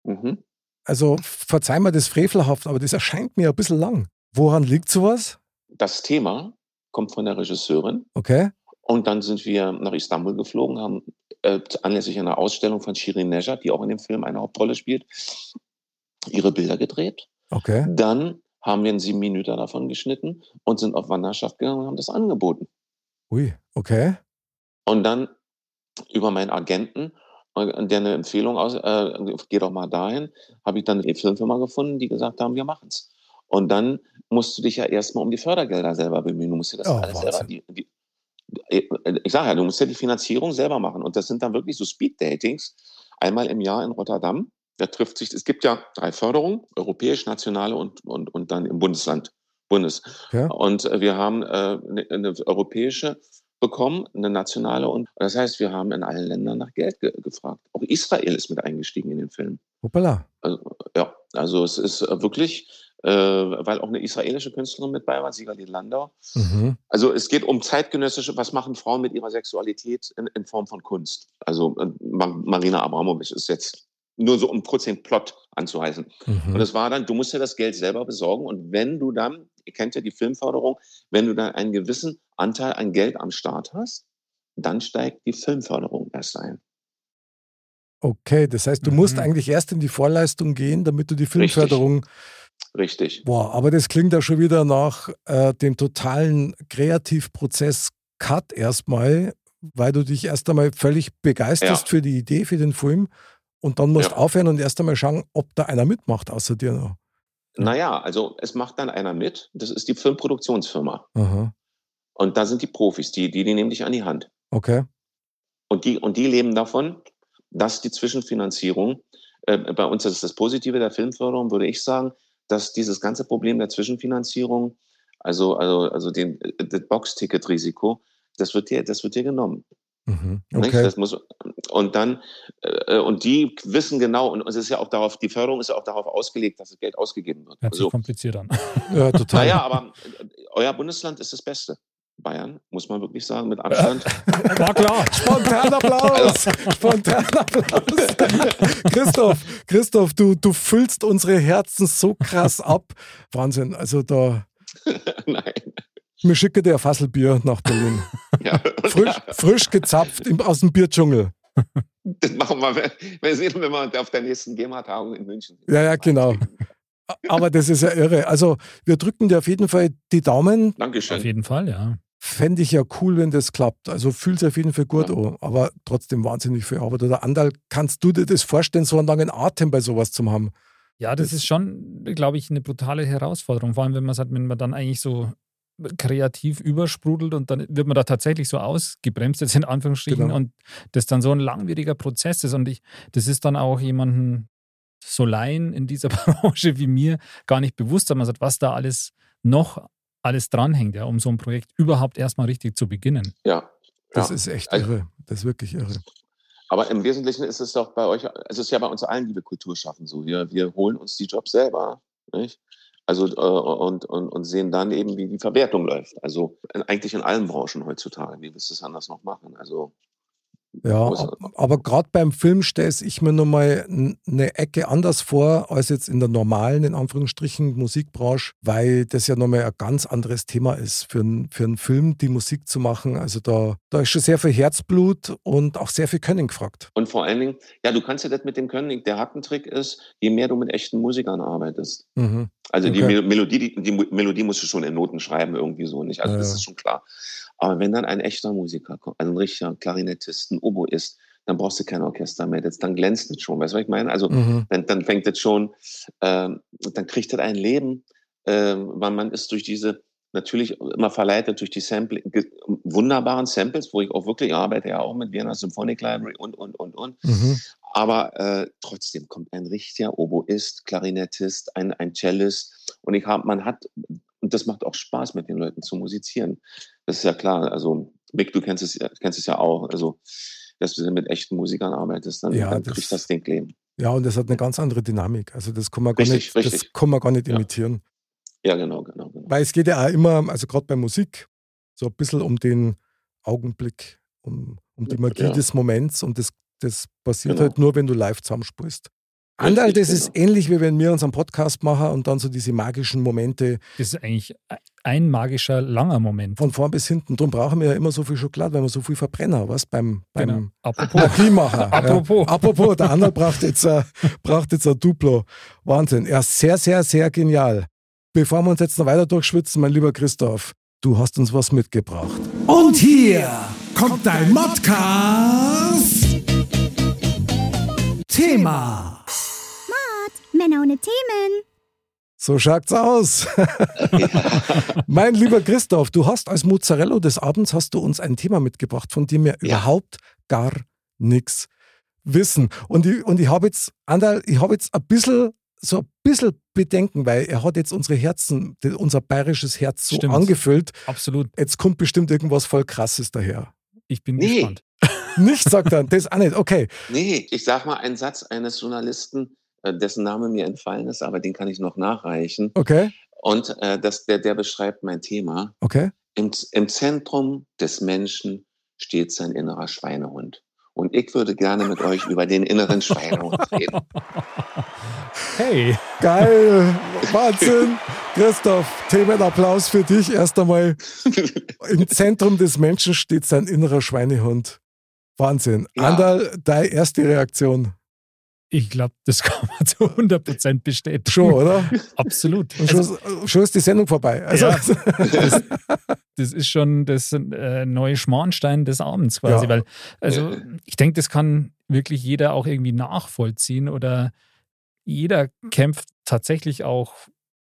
mhm. Also verzeih mir das frevelhaft, aber das erscheint mir ein bisschen lang. Woran liegt sowas? das Thema kommt von der Regisseurin. Okay. Und dann sind wir nach Istanbul geflogen, haben äh, anlässlich einer Ausstellung von Shirin Nejad, die auch in dem Film eine Hauptrolle spielt, ihre Bilder gedreht. Okay. Dann haben wir einen sieben Minuten davon geschnitten und sind auf Wanderschaft gegangen und haben das angeboten. Ui, okay. Und dann über meinen Agenten, äh, der eine Empfehlung aus, äh, geh doch mal dahin, habe ich dann eine Filmfirma gefunden, die gesagt haben, wir machen's. Und dann musst du dich ja erstmal um die Fördergelder selber bemühen. Du musst ja das Oh, alles Wahnsinn. selber. Die, die, ich sage ja, du musst ja die Finanzierung selber machen. Und das sind dann wirklich so Speed-Datings. Einmal im Jahr in Rotterdam. Da trifft sich, es gibt ja drei Förderungen, europäisch, nationale und, und, und dann im Bundesland, Bundes. Ja. Und äh, wir haben äh, eine, eine europäische bekommen, eine nationale. Und das heißt, wir haben in allen Ländern nach Geld ge gefragt. Auch Israel ist mit eingestiegen in den Film. Hoppala. Also, ja, also es ist äh, wirklich, äh, weil auch eine israelische Künstlerin mit bei war, Sigali Landau. Mhm. Also es geht um zeitgenössische, was machen Frauen mit ihrer Sexualität in, in Form von Kunst. Also äh, Ma- Marina Abramovic ist jetzt nur so, um kurz den Plot anzuheißen. Und Mhm. es war dann, du musst ja das Geld selber besorgen und wenn du dann, ihr kennt ja die Filmförderung, wenn du dann einen gewissen Anteil an Geld am Start hast, dann steigt die Filmförderung erst ein. Okay, das heißt, du musst Mhm. eigentlich erst in die Vorleistung gehen, damit du die Filmförderung. Richtig. Boah, aber das klingt ja schon wieder nach äh, dem totalen Kreativprozess Cut erstmal, weil du dich erst einmal völlig begeisterst Ja. für die Idee, für den Film und dann musst Ja. aufhören und erst einmal schauen, ob da einer mitmacht außer dir noch. Naja, also es macht dann einer mit, das ist die Filmproduktionsfirma. Aha. Und da sind die Profis, die, die, die nehmen dich an die Hand. Okay. Und die, und die leben davon, dass die Zwischenfinanzierung, äh, bei uns ist das Positive der Filmförderung, würde ich sagen, dass dieses ganze Problem der Zwischenfinanzierung, also, also, also den, äh, das Box-Ticket-Risiko, das wird dir, das wird dir genommen. Mhm. Okay. Das muss, und dann, äh, und die wissen genau, und es ist ja auch darauf, die Förderung ist ja auch darauf ausgelegt, dass das Geld ausgegeben wird. Hört sich Also, kompliziert an. (laughs) Ja, total. naja, aber äh, euer Bundesland ist das Beste. Bayern, muss man wirklich sagen, mit Abstand. (laughs) War klar. Spontan Applaus! Spontan Applaus! Christoph, Christoph, du, du füllst unsere Herzen so krass ab. Wahnsinn. Also da, (laughs) Nein. mir schicke dir ein Fasselbier nach Berlin. (laughs) Ja. Frisch, frisch gezapft im, aus dem Bierdschungel. Das machen wir, wir sehen, wenn wir auf der nächsten GEMA-Tagung in München sind. Ja, ja, genau. Aber das ist ja irre. Also wir drücken dir auf jeden Fall die Daumen. Auf Dankeschön. jeden Fall, ja. Fände ich ja cool, wenn das klappt. Also fühlt sich auf jeden Fall gut Ja. an. Aber trotzdem wahnsinnig viel Arbeit. Oder Andal, kannst du dir das vorstellen, so einen langen Atem bei sowas zu haben? Ja, das Das- ist schon, glaube ich, eine brutale Herausforderung. Vor allem, wenn man sagt, wenn man dann eigentlich so kreativ übersprudelt und dann wird man da tatsächlich so ausgebremst, jetzt in Anführungsstrichen, Genau. und das dann so ein langwieriger Prozess ist. Und ich, das ist dann auch jemanden so Laien in dieser (laughs) Branche wie mir gar nicht bewusst, dass man sagt, was da alles noch alles dranhängt, ja, um so ein Projekt überhaupt erstmal richtig zu beginnen. Ja. Das ja. ist echt Also- irre. Das ist wirklich irre. Aber im Wesentlichen ist es doch bei euch, es ist ja bei uns allen, liebe Kulturschaffen, so. Wir, wir holen uns die Jobs selber. Nicht? Also, äh, und, und, und sehen dann eben, wie die Verwertung läuft. Also in, eigentlich in allen Branchen heutzutage. Wie willst du es anders noch machen? Also, Ja, aber gerade beim Film stelle ich mir nochmal eine Ecke anders vor als jetzt in der normalen, in Anführungsstrichen, Musikbranche, weil das ja nochmal ein ganz anderes Thema ist für, ein, für einen Film, die Musik zu machen. Also da, da ist schon sehr viel Herzblut und auch sehr viel Können gefragt. Und vor allen Dingen, ja, du kannst ja das mit dem Können, der Hackentrick ist, je mehr du mit echten Musikern arbeitest. Mhm. Also okay. die, Melodie, die, die, Melodie musst du schon in Noten schreiben, irgendwie so nicht. Also ja. das ist schon klar. Aber wenn dann ein echter Musiker kommt, also ein richtiger Klarinettist, ein Oboist, dann brauchst du kein Orchester mehr. Das, dann glänzt es schon. Weißt du, was ich meine? Also mhm. dann, dann fängt es schon, äh, dann kriegt es ein Leben, äh, weil man ist durch diese, natürlich immer verleitet durch die Sample, wunderbaren Samples, wo ich auch wirklich arbeite, ja auch mit Vienna Symphonic Library und, und, und, und. Mhm. Aber äh, trotzdem kommt ein richtiger Oboist, Klarinettist, ein, ein Cellist. Und ich habe, man hat und das macht auch Spaß, mit den Leuten zu musizieren. Das ist ja klar. Also, Mick, du kennst es, kennst es ja auch. Also, dass du mit echten Musikern arbeitest, dann, ja, dann das, kriegt das den Claim. Ja, und das hat eine ganz andere Dynamik. Also, das kann man gar richtig, nicht, richtig. Das kann man gar nicht imitieren. Ja, genau, genau, genau. Weil es geht ja auch immer, also gerade bei Musik, so ein bisschen um den Augenblick, um, um die Magie ja. des Moments und das, das passiert genau. halt nur, wenn du live zusammenspielst. Andal, das ist genau. ähnlich, wie wenn wir unseren Podcast machen und dann so diese magischen Momente. Das ist eigentlich ein magischer, langer Moment. Von vorn bis hinten. Darum brauchen wir ja immer so viel Schokolade, weil wir so viel Verbrenner, was beim, beim genau. (laughs) Apropos. Apropos. Ja. Apropos, der Andal braucht jetzt, ein, braucht jetzt ein Duplo. Wahnsinn. Ja, sehr, sehr, sehr genial. Bevor wir uns jetzt noch weiter durchschwitzen, mein lieber Christoph, du hast uns was mitgebracht. Und hier kommt dein Modcast. Männer ohne Themen. So schaut's aus. (laughs) mein lieber Christoph, du hast als Mozzarella des Abends hast du uns ein Thema mitgebracht, von dem wir ja. überhaupt gar nichts wissen. Und ich, und ich habe jetzt, Andal, ich habe jetzt ein bisschen, so ein bisschen Bedenken, weil er hat jetzt unsere Herzen, unser bayerisches Herz so Stimmt. angefüllt. Absolut. Jetzt kommt bestimmt irgendwas voll Krasses daher. Ich bin nee. gespannt. Nicht, sagt er. Das auch nicht. Okay. Nee, ich sag mal einen Satz eines Journalisten, dessen Name mir entfallen ist, aber den kann ich noch nachreichen. Okay. Und äh, das, der, der beschreibt mein Thema. Okay. Im, Im Zentrum des Menschen steht sein innerer Schweinehund. Und ich würde gerne mit euch über den inneren Schweinehund reden. (laughs) Hey. Geil. Wahnsinn. Christoph, Themenapplaus für dich erst einmal. Im Zentrum des Menschen steht sein innerer Schweinehund. Wahnsinn. Ja. Andal, deine erste Reaktion. Ich glaube, das (laughs) kann man zu 100 Prozent bestätigen. Schon, oder? Absolut. Und schon, also, schon, ist die Sendung vorbei. Also, ja, (laughs) das, das, ist schon das äh, neue Schmarnstein des Abends quasi. Ja. Weil, also, ich denke, das kann wirklich jeder auch irgendwie nachvollziehen oder jeder kämpft tatsächlich auch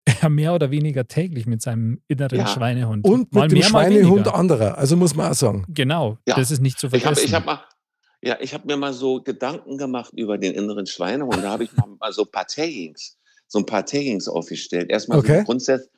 (laughs) mehr oder weniger täglich mit seinem inneren ja. Schweinehund. Und mit mal dem mehr, Schweinehund anderer. Also muss man auch sagen. Genau, das ist nicht zu vergessen. Ich habe hab mal, ja, ich habe mir mal so Gedanken gemacht über den inneren Schweinehund. Da habe ich mal so ein paar Taggings, so ein paar Taggings aufgestellt. Erstmal okay. die, grundsätz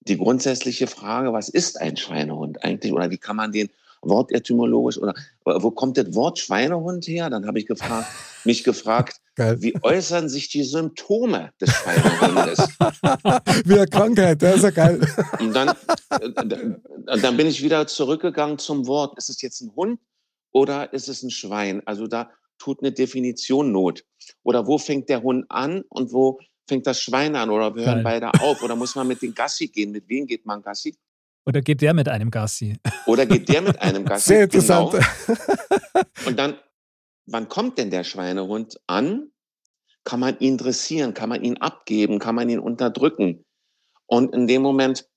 die grundsätzliche Frage, was ist ein Schweinehund eigentlich? Oder wie kann man den wortetymologisch oder wo kommt das Wort Schweinehund her? Dann habe ich gefragt, (laughs) mich gefragt, Geil. wie äußern sich die Symptome des Schweinehundes? (laughs) wie eine Krankheit, das ist ja geil. Und dann, äh, dann bin ich wieder zurückgegangen zum Wort. Ist es jetzt ein Hund oder ist es ein Schwein? Also da tut eine Definition Not. Oder wo fängt der Hund an und wo fängt das Schwein an? Oder wir hören beide auf? Oder muss man mit dem Gassi gehen? Mit wem geht man Gassi? Oder geht der mit einem Gassi? Oder geht der mit einem (laughs) Gassi? Sehr interessant. Genau. (laughs) Und dann, wann kommt denn der Schweinehund an? Kann man ihn dressieren? Kann man ihn abgeben? Kann man ihn unterdrücken? Und in dem Moment,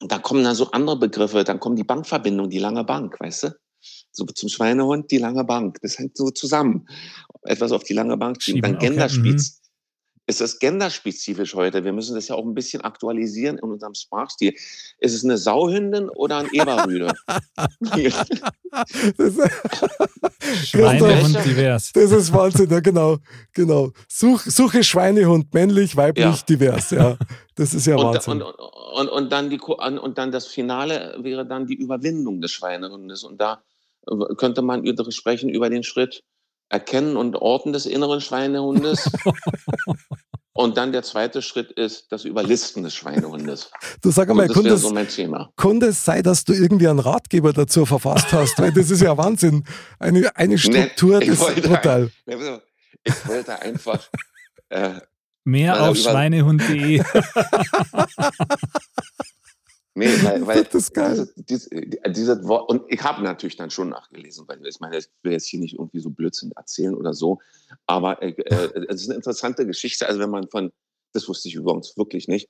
da kommen dann so andere Begriffe, dann kommt die Bankverbindung, die lange Bank, weißt du? So zum Schweinehund die lange Bank. Das hängt so zusammen. Etwas auf die lange Bank schieben. Dann okay. Genderspiez. Mhm. Ist das genderspezifisch heute? Wir müssen das ja auch ein bisschen aktualisieren in unserem Sprachstil. Ist es eine Sauhündin oder ein Eberrüde? (laughs) (laughs) Schweinehund divers. Das ist Wahnsinn, ja, genau. genau. Such, suche Schweinehund, männlich, weiblich, ja. divers. Ja, das ist ja Wahnsinn. Und, und, und, und, dann die, und dann das Finale wäre dann die Überwindung des Schweinehundes. Und da könnte man sprechen über den Schritt Erkennen und Orten des inneren Schweinehundes. (laughs) Und dann der zweite Schritt ist das Überlisten des Schweinehundes. Du sag das wäre das, so mein Thema. kann das sein, dass du irgendwie einen Ratgeber dazu verfasst hast? Weil das ist ja Wahnsinn. Eine, eine Struktur, ich das ist brutal. Ich wollte einfach äh, Mehr auf schweinehund.de. (laughs) (laughs) Nee, (laughs) weil, weil Das ist geil. Dieses, dieses, dieses Wort, und ich habe natürlich dann schon nachgelesen, weil ich meine, ich will jetzt hier nicht irgendwie so Blödsinn erzählen oder so, aber äh, äh, es ist eine interessante Geschichte, also wenn man von, das wusste ich übrigens wirklich nicht,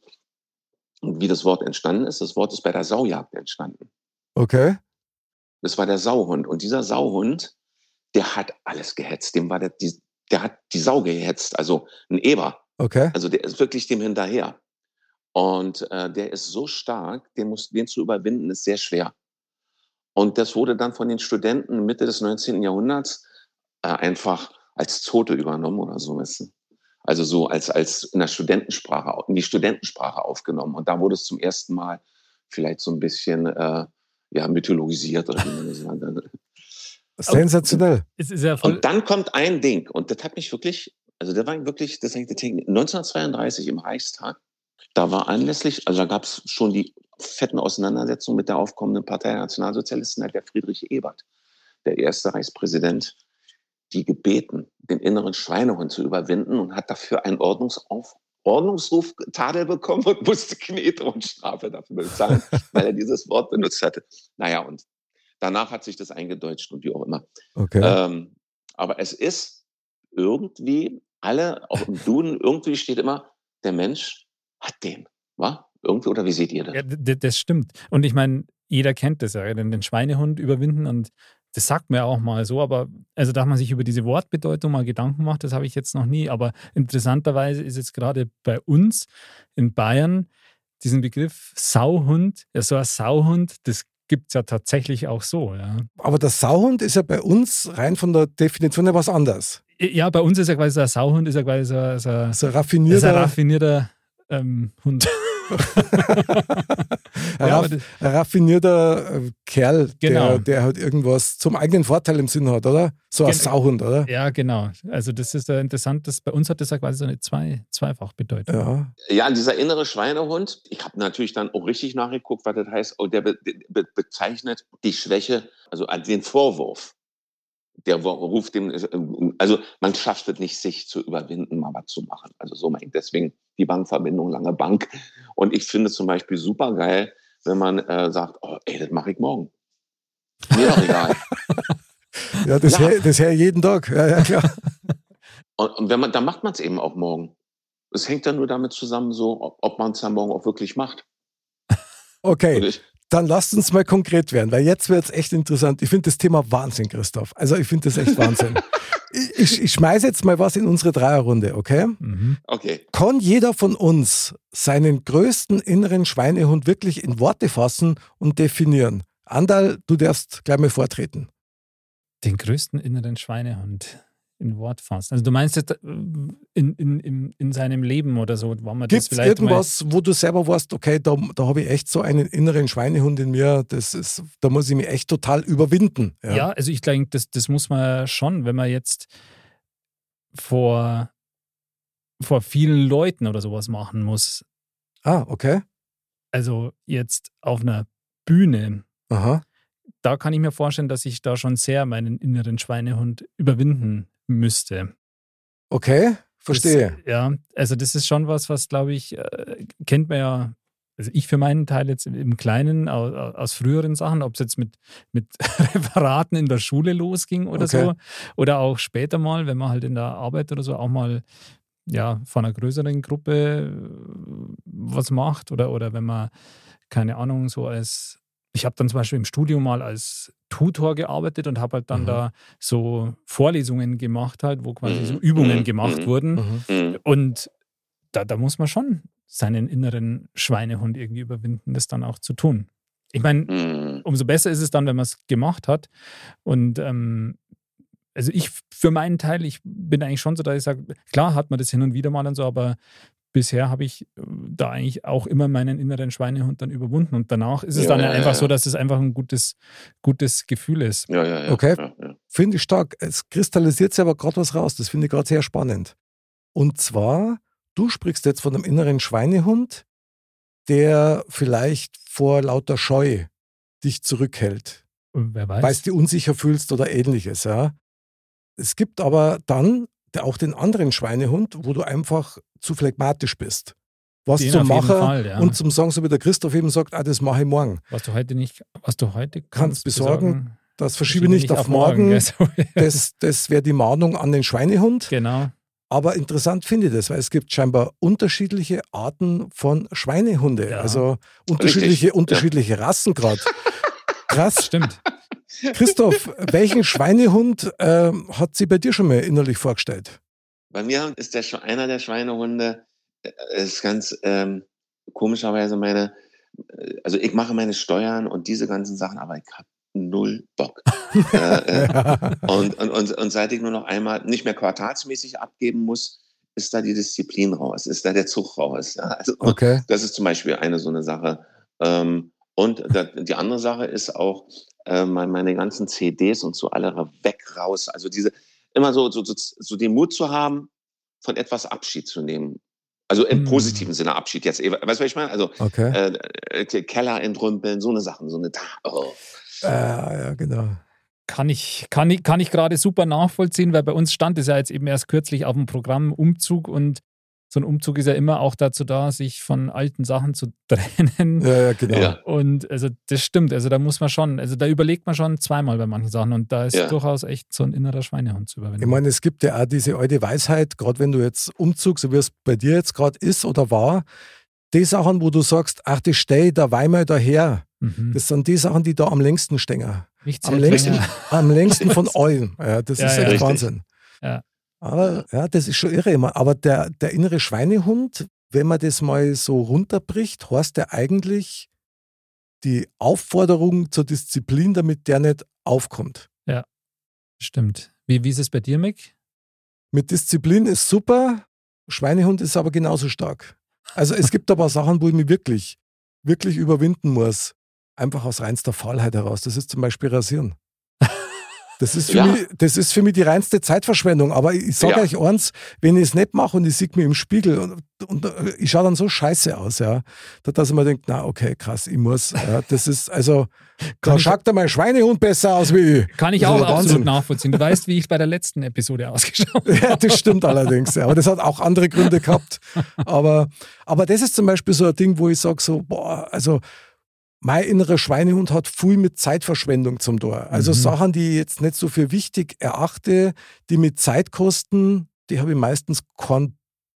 und wie das Wort entstanden ist, das Wort ist bei der Saujagd entstanden. Okay. Das war der Sauhund und dieser Sauhund, der hat alles gehetzt, dem war der, die, der hat die Sau gehetzt, also ein Eber. Okay. Also der ist wirklich dem hinterher. Und äh, der ist so stark, den, muss, den zu überwinden, ist sehr schwer. Und das wurde dann von den Studenten Mitte des 19. Jahrhunderts äh, einfach als Zote übernommen oder so. Du? Also so als, als in der Studentensprache, in die Studentensprache aufgenommen. Und da wurde es zum ersten Mal vielleicht so ein bisschen äh, ja, mythologisiert oder wie man das sagt. Sensationell. Ja. Und dann kommt ein Ding, und das hat mich wirklich, also das war wirklich, das hängt 1932 im Reichstag, da war anlässlich, also da gab es schon die fetten Auseinandersetzungen mit der aufkommenden Partei der Nationalsozialisten, hat der Friedrich Ebert, der erste Reichspräsident, die gebeten, den inneren Schweinehund zu überwinden und hat dafür einen Ordnungsauf Ordnungsruf Tadel bekommen und musste Knete und Strafe dafür bezahlen, (laughs) weil er dieses Wort benutzt hatte. Naja, und danach hat sich das eingedeutscht und wie auch immer. Okay. Ähm, aber es ist irgendwie, alle, auch im Duden, irgendwie steht immer, der Mensch hat den. Wa? Irgendwie, oder wie seht ihr das? Ja, das stimmt. Und ich meine, jeder kennt das ja, den, den Schweinehund überwinden und das sagt man ja auch mal so, aber also, dass man sich über diese Wortbedeutung mal Gedanken macht, das habe ich jetzt noch nie. Aber interessanterweise ist jetzt gerade bei uns in Bayern diesen Begriff Sauhund, ja, so ein Sauhund, das gibt es ja tatsächlich auch so, ja. Aber der Sauhund ist ja bei uns rein von der Definition her was anderes. Ja, bei uns ist ja quasi so ein Sauhund, ist ja quasi so, so, So ein ist ein raffinierter, raffinierter ähm, Hund. (laughs) raff, raffinierter äh, Kerl, Genau. der, der halt irgendwas zum eigenen Vorteil im Sinn hat, oder? So ein Gen- Sauhund, oder? Ja, genau. Also das ist ja interessant, dass bei uns hat das ja quasi so eine zwei, Zweifachbedeutung. Ja. Ja, dieser innere Schweinehund, ich habe natürlich dann auch richtig nachgeguckt, was das heißt. Und der be be bezeichnet die Schwäche, also den Vorwurf. Der ruft dem, also man schafft es nicht, sich zu überwinden, mal was zu machen. Also so mein, deswegen die Bankverbindung, lange Bank. Und ich finde es zum Beispiel super geil, wenn man äh, sagt, oh, ey, das mache ich morgen. Mir doch egal. (laughs) Ja, das Ja. hör das jeden Tag. Ja, ja, klar. (laughs) Und, und wenn man, dann macht man es eben auch morgen. Es hängt dann nur damit zusammen, so, ob, ob man es dann morgen auch wirklich macht. Okay, ich, dann lasst uns mal konkret werden, weil jetzt wird es echt interessant. Ich finde das Thema Wahnsinn, Christoph. Also ich finde das echt Wahnsinn. (laughs) ich, ich, schmeiße jetzt mal was in unsere Dreierrunde, okay? Mhm. okay. Kann jeder von uns seinen größten inneren Schweinehund wirklich in Worte fassen und definieren? Andal, du darfst gleich mal vortreten. Den größten inneren Schweinehund in Wort fassen. Also du meinst jetzt äh, in, in, in, in seinem Leben oder so, war man Gibt das es vielleicht irgendwas, wo du selber weißt, okay, da, da habe ich echt so einen inneren Schweinehund in mir, das ist, da muss ich mich echt total überwinden. mal. Ja, also ich denke, das, das muss man schon, wenn man jetzt vor, vor vielen Leuten oder sowas machen muss. Ah, okay. Also jetzt auf einer Bühne, Aha. da kann ich mir vorstellen, dass ich da schon sehr meinen inneren Schweinehund überwinden müsste. Okay, verstehe. Das, ja, also das ist schon was, was glaube ich, äh, kennt man ja, also ich für meinen Teil jetzt im Kleinen aus, aus früheren Sachen, ob es jetzt mit, mit (laughs) Referaten in der Schule losging oder Okay. so, oder auch später mal, wenn man halt in der Arbeit oder so auch mal ja, von einer größeren Gruppe äh, was macht oder, oder wenn man, keine Ahnung, so als, ich habe dann zum Beispiel im Studium mal als Tutor gearbeitet und habe halt dann Mhm. da so Vorlesungen gemacht halt, wo quasi so Mhm. Übungen Mhm. gemacht Mhm. wurden. Und da, da muss man schon seinen inneren Schweinehund irgendwie überwinden, das dann auch zu tun. Ich meine, umso besser ist es dann, wenn man es gemacht hat. Und ähm, also ich für meinen Teil, ich bin eigentlich schon so, dass ich sage, klar hat man das hin und wieder mal und so, aber bisher habe ich äh, da eigentlich auch immer meinen inneren Schweinehund dann überwunden. Und danach ist es Ja, dann ja, einfach ja, so, dass es einfach ein gutes, gutes Gefühl ist. Ja, ja, ja. Okay. Ja, ja. Finde ich stark. Es kristallisiert sich aber gerade was raus. Das finde ich gerade sehr spannend. Und zwar du sprichst jetzt von einem inneren Schweinehund, der vielleicht vor lauter Scheu dich zurückhält, Und wer weiß. weil du dich unsicher fühlst oder ähnliches. Ja. Es gibt aber dann auch den anderen Schweinehund, wo du einfach zu phlegmatisch bist. Was Den zum auf Machen Fall, ja. und zum Sagen, so wie der Christoph eben sagt, ah, das mache ich morgen. was du heute nicht, was du heute Kannst besorgen, Das verschiebe verschiebe nicht auf morgen. gell, so. Das, das wäre die Mahnung an den Schweinehund. genau. Aber interessant finde ich das, weil es gibt scheinbar unterschiedliche Arten von Schweinehunde. Ja. Also unterschiedliche, Richtig, unterschiedliche Rassen gerade. Krass. (laughs) Stimmt. Christoph, welchen Schweinehund ähm, hat sie bei dir schon mal innerlich vorgestellt? Bei mir ist der einer der Schweinehunde, äh, ist ganz ähm, komischerweise meine, äh, also ich mache meine Steuern und diese ganzen Sachen, aber ich habe null Bock. (laughs) äh, äh, (laughs) und, und, und, und seit ich nur noch einmal nicht mehr quartalsmäßig abgeben muss, ist da die Disziplin raus, ist da der Zug raus. Ja? Also, Okay. Das ist zum Beispiel eine so eine Sache. Ähm, und die andere Sache ist auch, äh, mein- meine ganzen CDs und so alle weg raus. Also diese, immer so, so, so, so den Mut zu haben, von etwas Abschied zu nehmen. Also im Hm. positiven Sinne Abschied jetzt. Weißt du, was ich meine? Also Okay. äh, äh, Keller entrümpeln, so eine Sachen, so eine. Oh. Äh, ja, genau. Kann ich, kann ich, kann ich gerade super nachvollziehen, weil bei uns stand es ja jetzt eben erst kürzlich auf dem Programm Umzug und so ein Umzug ist ja immer auch dazu da, sich von alten Sachen zu (laughs) trennen. Ja, ja, genau. Ja. Und also das stimmt, also da muss man schon, also da überlegt man schon zweimal bei manchen Sachen und da ist Ja. durchaus echt so ein innerer Schweinehund zu überwinden. Ich meine, es gibt ja auch diese alte Weisheit, gerade wenn du jetzt Umzug, so wie es bei dir jetzt gerade ist oder war, die Sachen, wo du sagst, ach, das steh da Weimar daher, mhm. das sind die Sachen, die da am längsten stehen. Nicht Am längsten, am längsten von (laughs) allen. Ja, das Ja, ist ja. echt Richtig. Wahnsinn. Ja. Aber ja, das ist schon irre immer. Aber der, der innere Schweinehund, wenn man das mal so runterbricht, heißt der eigentlich die Aufforderung zur Disziplin, damit der nicht aufkommt. Stimmt. Wie, wie ist es bei dir, Mick? Mit Disziplin ist super, Schweinehund ist aber genauso stark. Also es gibt aber Sachen, wo ich mich wirklich, wirklich überwinden muss. Einfach aus reinster Faulheit heraus. Das ist zum Beispiel Rasieren. Das ist für, Ja. mich, das ist für mich die reinste Zeitverschwendung. Aber ich sage Ja. euch eins, wenn ich es nicht mache und ich sehe mich im Spiegel und, und äh, ich schaue dann so scheiße aus, ja, da- dass ich mir denke, na okay, krass, ich muss. Ja, das ist, also, da schaut da mein Schweinehund besser aus wie ich. Kann ich auch absolut Wahnsinn. nachvollziehen. Du weißt, wie ich bei der letzten Episode ausgeschaut (laughs) habe. Ja, das stimmt allerdings. Ja. Aber das hat auch andere Gründe gehabt. Aber, aber das ist zum Beispiel so ein Ding, wo ich sage so, boah, also mein innerer Schweinehund hat viel mit Zeitverschwendung zum Tor. Also Mhm. Sachen, die ich jetzt nicht so für wichtig erachte, die mit Zeit kosten, die habe ich meistens keinen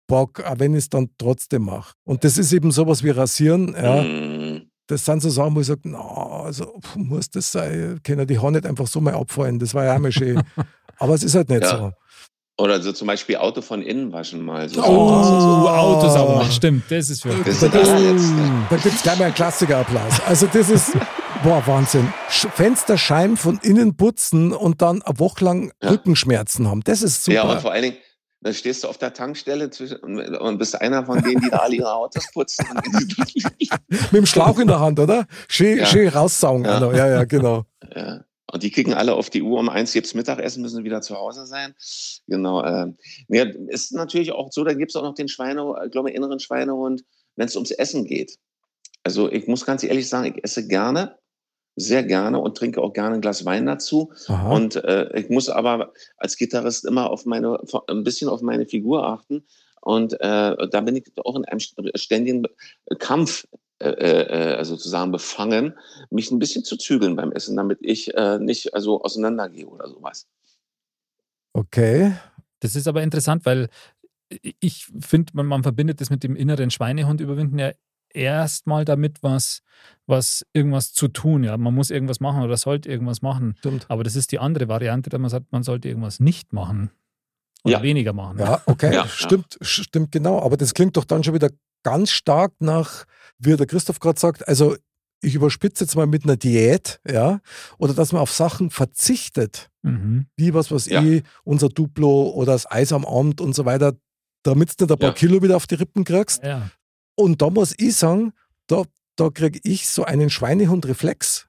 Bock, auch wenn ich es dann trotzdem mache. Und das ist eben sowas wie Rasieren. Ja. Mm. Das sind so Sachen, wo ich sage, na, also muss das sein? Können die Haare nicht einfach so mal abfallen? Das war ja auch mal schön. (laughs) Aber es ist halt nicht Ja. so. Oder so zum Beispiel Auto von innen waschen mal. So. Oh. Oh, Autosauber, machen. stimmt, das ist für Das Da, ist das da gibt es gleich mal einen Klassikerapplaus. Also das ist, (laughs) boah, Wahnsinn. Sch- Fensterscheiben von innen putzen und dann eine Woche lang Ja. Rückenschmerzen haben. Das ist super. Ja, und vor allen Dingen, dann stehst du auf der Tankstelle zwischen, und, und bist einer von denen, die da alle ihre Autos putzen. (laughs) (laughs) Mit dem Schlauch in der Hand, oder? Schön, Ja. schön raussaugen. Ja. Ja. ja, ja, genau. ja. Und die kriegen alle auf die Uhr, um eins gibt's Mittagessen, müssen wieder zu Hause sein. Genau. Äh, ja, ist natürlich auch so, da gibt's auch noch den Schweine, ich glaube, inneren Schweinehund, wenn es ums Essen geht. Also ich muss ganz ehrlich sagen, ich esse gerne, sehr gerne und trinke auch gerne ein Glas Wein dazu. Aha. Und äh, ich muss aber als Gitarrist immer auf meine, ein bisschen auf meine Figur achten. Und äh, da bin ich auch in einem ständigen Kampf äh, äh, sozusagen befangen, mich ein bisschen zu zügeln beim Essen, damit ich äh, nicht also auseinandergehe oder sowas. Okay. Das ist aber interessant, weil ich finde, man, man verbindet das mit dem inneren Schweinehund überwinden ja erstmal damit, was, was irgendwas zu tun. Ja, man muss irgendwas machen oder sollte irgendwas machen. Stimmt. Aber das ist die andere Variante, dass man sagt, man sollte irgendwas nicht machen oder Ja. weniger machen. Ja, okay. Ja, stimmt, stimmt genau. Aber das klingt doch dann schon wieder ganz stark nach, wie der Christoph gerade sagt, also ich überspitze jetzt mal mit einer Diät, ja, oder dass man auf Sachen verzichtet. Mhm. wie was weiß Ja. ich, unser Duplo oder das Eis am Abend und so weiter, damit du nicht ein paar Ja. Kilo wieder auf die Rippen kriegst. Ja. Und da muss ich sagen, da, da kriege ich so einen Schweinehund-Reflex.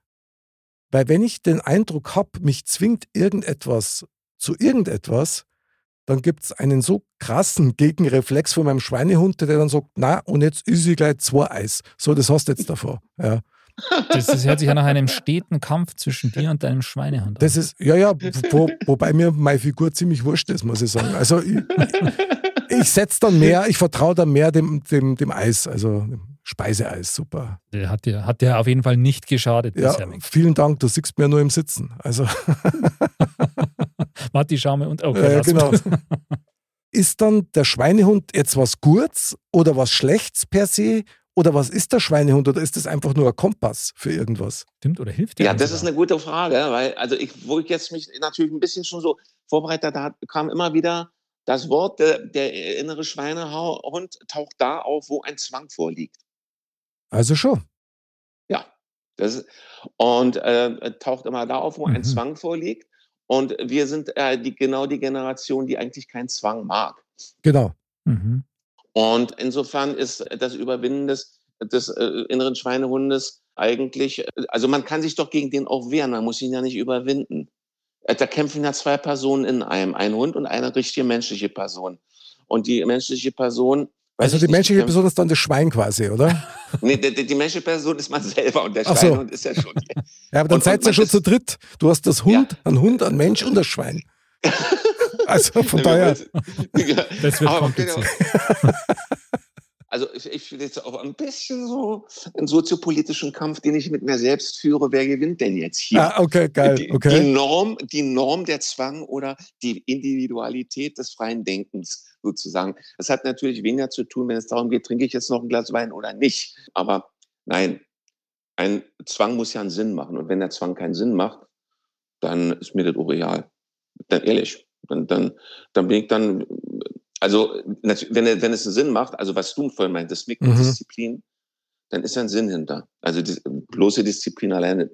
Weil wenn ich den Eindruck habe, mich zwingt irgendetwas zu irgendetwas, dann gibt es einen so krassen Gegenreflex von meinem Schweinehund, der dann sagt, na, und jetzt ist ich gleich zwei Eis. So, das hast du jetzt davor. Ja. Das, das hört sich ja nach einem steten Kampf zwischen dir und deinem Schweinehund an. Das ist, ja, ja, wo, wobei mir meine Figur ziemlich wurscht ist, muss ich sagen. Also ich, ich setze dann mehr, ich vertraue dann mehr dem, dem, dem Eis, also Speiseeis, super. Der hat dir, hat dir auf jeden Fall nicht geschadet Ja, bisher. Vielen Dank, du siehst mir nur im Sitzen. Also, (laughs) Warte, schau mal und okay, äh, das- genau. (laughs) Ist dann der Schweinehund jetzt was Gutes oder was Schlechtes per se? Oder was ist der Schweinehund? Oder ist das einfach nur ein Kompass für irgendwas? Stimmt oder hilft dir? Ja, das ist eine gute Frage, weil, also ich, wo ich jetzt mich natürlich ein bisschen schon so vorbereitet habe, kam immer wieder das Wort, der, der innere Schweinehund taucht da auf, wo ein Zwang vorliegt. Also schon. Ja. Das und äh, taucht immer da auf, wo ein Mhm. Zwang vorliegt. Und wir sind äh, die, genau die Generation, die eigentlich keinen Zwang mag. Genau. Mhm. Und insofern ist das Überwinden des, des äh, inneren Schweinehundes eigentlich, also man kann sich doch gegen den auch wehren, man muss ihn ja nicht überwinden. Äh, Da kämpfen ja zwei Personen in einem, ein Hund und eine richtige menschliche Person. Und die menschliche Person. Also die nicht, menschliche kämpft- Person ist dann das Schwein quasi, oder? (laughs) Nee, die, die, die menschliche Person ist man selber und der Ach so. Schweinehund ist ja schon. (laughs) Ja, aber dann Und- seid ihr man schon ist- zu dritt. Du hast das Hund, ein Hund, ein Mensch und das Schwein. (laughs) Also von daher. Das wird Aber- kompliziert. Also ich, ich fühle jetzt auch ein bisschen so einen soziopolitischen Kampf, den ich mit mir selbst führe. Wer gewinnt denn jetzt hier? Ah, okay, geil. Die, die. Norm, die Norm der Zwang oder die Individualität des freien Denkens sozusagen. Das hat natürlich weniger zu tun, wenn es darum geht, trinke ich jetzt noch ein Glas Wein oder nicht. Aber nein, ein Zwang muss ja einen Sinn machen. Und wenn der Zwang keinen Sinn macht, dann ist mir das auch real. Dann ehrlich, dann, dann, dann bin ich dann, also wenn, wenn es einen Sinn macht, also was du vorhin meintest, mit Mhm. Disziplin, dann ist ein Sinn hinter. Also die, bloße Disziplin alleine.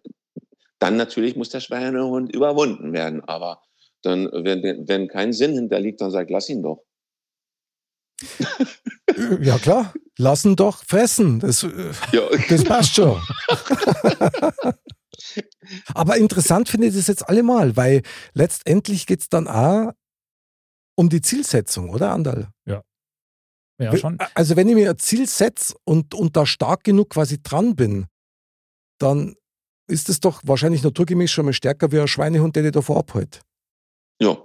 Dann natürlich muss der Schweinehund überwunden werden. Aber dann, wenn, wenn kein Sinn hinterliegt, dann sag, lass ihn doch. (laughs) Ja, klar. Lassen doch fressen. Das, äh, Ja, das passt schon. (laughs) Aber interessant finde ich das jetzt allemal, weil letztendlich geht es dann auch um die Zielsetzung, oder, Andal? Ja, Wenn- schon. Also wenn ich mir ein Ziel setze und, und da stark genug quasi dran bin, dann ist es doch wahrscheinlich naturgemäß schon mal stärker wie ein Schweinehund, der dich davor abhält. ja,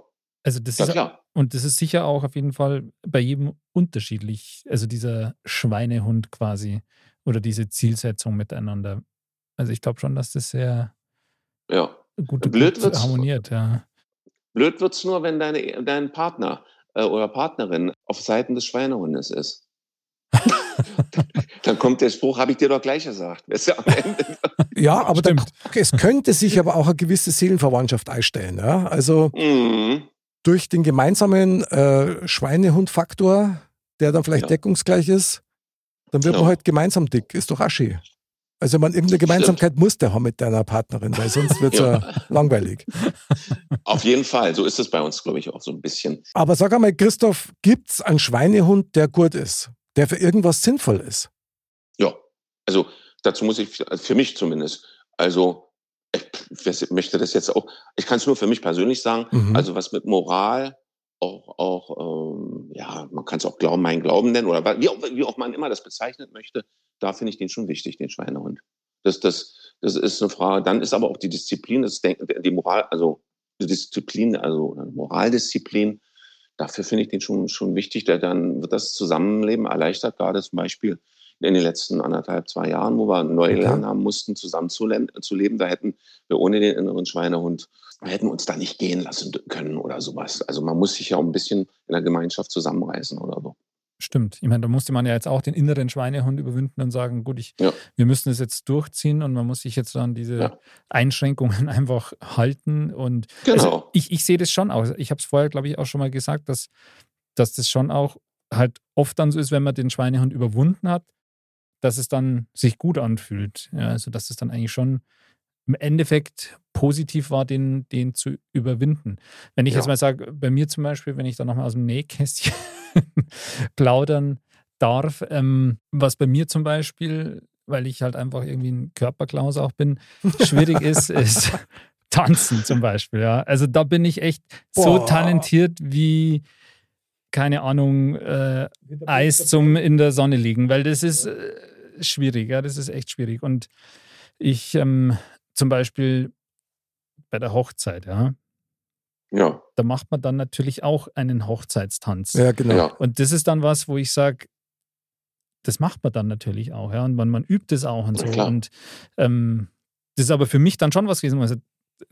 Also das ja ist klar. und das ist sicher auch auf jeden Fall bei jedem unterschiedlich. Also dieser Schweinehund quasi oder diese Zielsetzung miteinander. Also ich glaube schon, dass das sehr Ja. gut, Blöd gut harmoniert. Ja. Blöd wird's nur, wenn deine, dein Partner äh, oder Partnerin auf Seiten des Schweinehundes ist. (laughs) Dann kommt der Spruch, habe ich dir doch gleich gesagt. Ende. Ja, aber da, Stimmt. es könnte sich aber auch eine gewisse Seelenverwandtschaft einstellen. Ja? Also Mhm. durch den gemeinsamen äh, Schweinehund-Faktor, der dann vielleicht Ja. deckungsgleich ist, dann wird man halt gemeinsam dick. Ist doch aschi. Also man irgendeine Gemeinsamkeit muss der haben mit deiner Partnerin, weil sonst wird es (laughs) ja. Ja. langweilig. Auf jeden Fall. So ist es bei uns, glaube ich, auch so ein bisschen. Aber sag einmal, Christoph, gibt es einen Schweinehund, der gut ist, der für irgendwas sinnvoll ist? Ja, also dazu muss ich, für mich zumindest, also ich möchte das jetzt auch, ich kann es nur für mich persönlich sagen, Mhm. also was mit Moral, auch, auch ähm, ja, man kann es auch Glauben, mein Glauben nennen oder wie auch, wie auch man immer das bezeichnet möchte, da finde ich den schon wichtig, den Schweinehund. Das, das, das ist eine Frage. Dann ist aber auch die Disziplin, das Denken, die Moral, also die Disziplin, also Moraldisziplin, dafür finde ich den schon, schon wichtig. Der, dann wird das Zusammenleben erleichtert, gerade zum Beispiel in den letzten anderthalb, zwei Jahren, wo wir neu lernen haben mussten, zusammen zu, len- zu leben. Da hätten wir ohne den inneren Schweinehund, hätten uns da nicht gehen lassen können oder sowas. Also man muss sich ja auch ein bisschen in der Gemeinschaft zusammenreißen oder so. Stimmt. Ich meine, da musste man ja jetzt auch den inneren Schweinehund überwinden und sagen, gut, ich, Ja. wir müssen es jetzt durchziehen und man muss sich jetzt an diese Ja. Einschränkungen (laughs) einfach halten. Und Genau. also ich, ich sehe das schon auch. Ich habe es vorher, glaube ich, auch schon mal gesagt, dass, dass das schon auch halt oft dann so ist, wenn man den Schweinehund überwunden hat, dass es dann sich gut anfühlt. Ja, also dass es dann eigentlich schon im Endeffekt positiv war, den, den zu überwinden. Wenn ich Ja. jetzt mal sage, bei mir zum Beispiel, wenn ich dann nochmal aus dem Nähkästchen (laughs) plaudern darf, ähm, was bei mir zum Beispiel, weil ich halt einfach irgendwie ein Körperklaus auch bin, schwierig (laughs) ist, ist, tanzen zum Beispiel. Ja. Also da bin ich echt so Boah. talentiert wie, keine Ahnung, äh, Eis zum in der Sonne liegen, weil das ist äh, schwierig, ja, das ist echt schwierig. Und ich ähm, zum Beispiel bei der Hochzeit, ja, Ja, da macht man dann natürlich auch einen Hochzeitstanz. Ja, genau. ja. Und das ist dann was, wo ich sage, das macht man dann natürlich auch, ja. Und man, man übt es auch und so. klar. Und ähm, das ist aber für mich dann schon was gewesen, also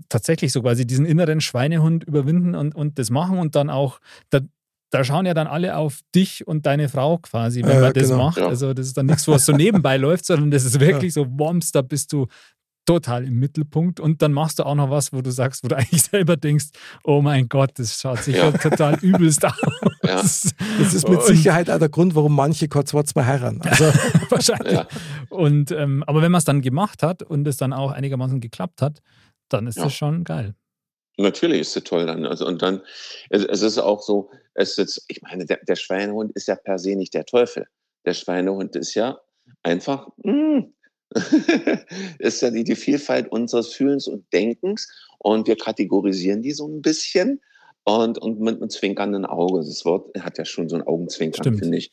tatsächlich so quasi diesen inneren Schweinehund überwinden und, und das machen und dann auch, da, da schauen ja dann alle auf dich und deine Frau quasi, wenn Ja, man das genau. macht. Ja. Also das ist dann nichts, was so nebenbei (laughs) läuft, sondern das ist wirklich so, Woms, da bist du total im Mittelpunkt und dann machst du auch noch was, wo du sagst, wo du (laughs) eigentlich selber denkst, oh mein Gott, das schaut sicher Ja. total übelst aus. (laughs) Ja. Das ist mit Und- Sicherheit auch der Grund, warum manche Kurzworts mal heiraten. Also, Wahrscheinlich. Ja. Und, ähm, aber wenn man es dann gemacht hat und es dann auch einigermaßen geklappt hat, dann ist Ja. das schon geil. Natürlich ist es toll dann. Also, und dann, es, es ist auch so, es ist, ich meine, der, der Schweinehund ist ja per se nicht der Teufel. Der Schweinehund ist ja einfach, mm, (laughs) ist ja die, die Vielfalt unseres Fühlens und Denkens und wir kategorisieren die so ein bisschen und, und mit einem zwinkernden Auge. Das Wort hat ja schon so ein Augenzwinkern, finde ich.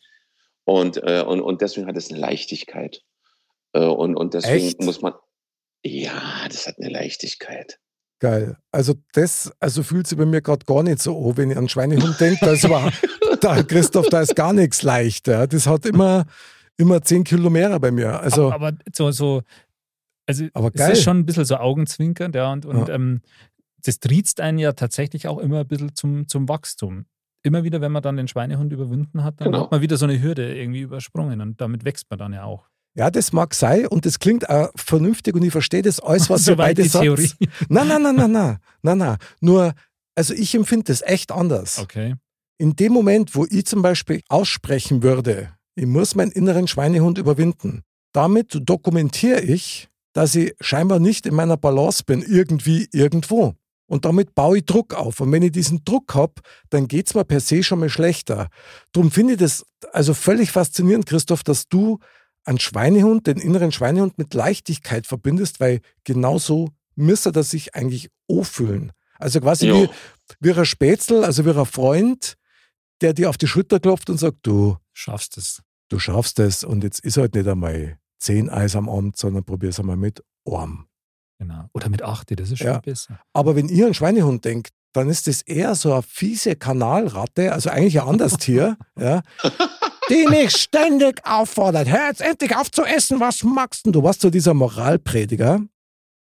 Und, äh, und, und deswegen hat es eine Leichtigkeit. Äh, und, und deswegen Echt? muss man, ja, das hat eine Leichtigkeit. Geil. Also das, also fühlt sich bei mir gerade gar nicht so an, wenn ich an Schweinehund denke. Da ist da, Christoph, da ist gar nichts leicht. Ja. Das hat immer, immer 10 Kilo mehr bei mir. Also, aber, aber so, so also Aber es geil. ist schon ein bisschen so augenzwinkernd, ja, und, und Ja. Ähm, das triezt einen ja tatsächlich auch immer ein bisschen zum, zum Wachstum. Immer wieder, wenn man dann den Schweinehund überwunden hat, dann Genau. hat man wieder so eine Hürde irgendwie übersprungen und damit wächst man dann ja auch. Ja, das mag sein und das klingt auch vernünftig und ich verstehe das alles, was (laughs) ihr Soweit beide sagt. Theorie. Nein, nein, nein, nein, nein, nein, nein. Nur, also ich empfinde das echt anders. Okay. In dem Moment, wo ich zum Beispiel aussprechen würde, ich muss meinen inneren Schweinehund überwinden, damit dokumentiere ich, dass ich scheinbar nicht in meiner Balance bin, irgendwie, irgendwo. Und damit baue ich Druck auf. Und wenn ich diesen Druck habe, dann geht es mir per se schon mal schlechter. Darum finde ich das also völlig faszinierend, Christoph, dass du einen Schweinehund, den inneren Schweinehund mit Leichtigkeit verbindest, weil genauso müsste er sich eigentlich fühlen. Also quasi Jo. wie, wie ein Spätzl, also wie ein Freund, der dir auf die Schulter klopft und sagt, du, Schaffst es. du schaffst es und jetzt ist halt nicht einmal zehn Eis am Abend, sondern probier's einmal mit Arm. Genau. Oder mit 8, das ist schon Ja. besser. Aber wenn ihr an Schweinehund denkt, dann ist das eher so eine fiese Kanalratte, also eigentlich ein anderes Tier, (laughs) ja, die mich ständig auffordert. Hör jetzt endlich auf zu essen, was magst denn du? warst so dieser Moralprediger,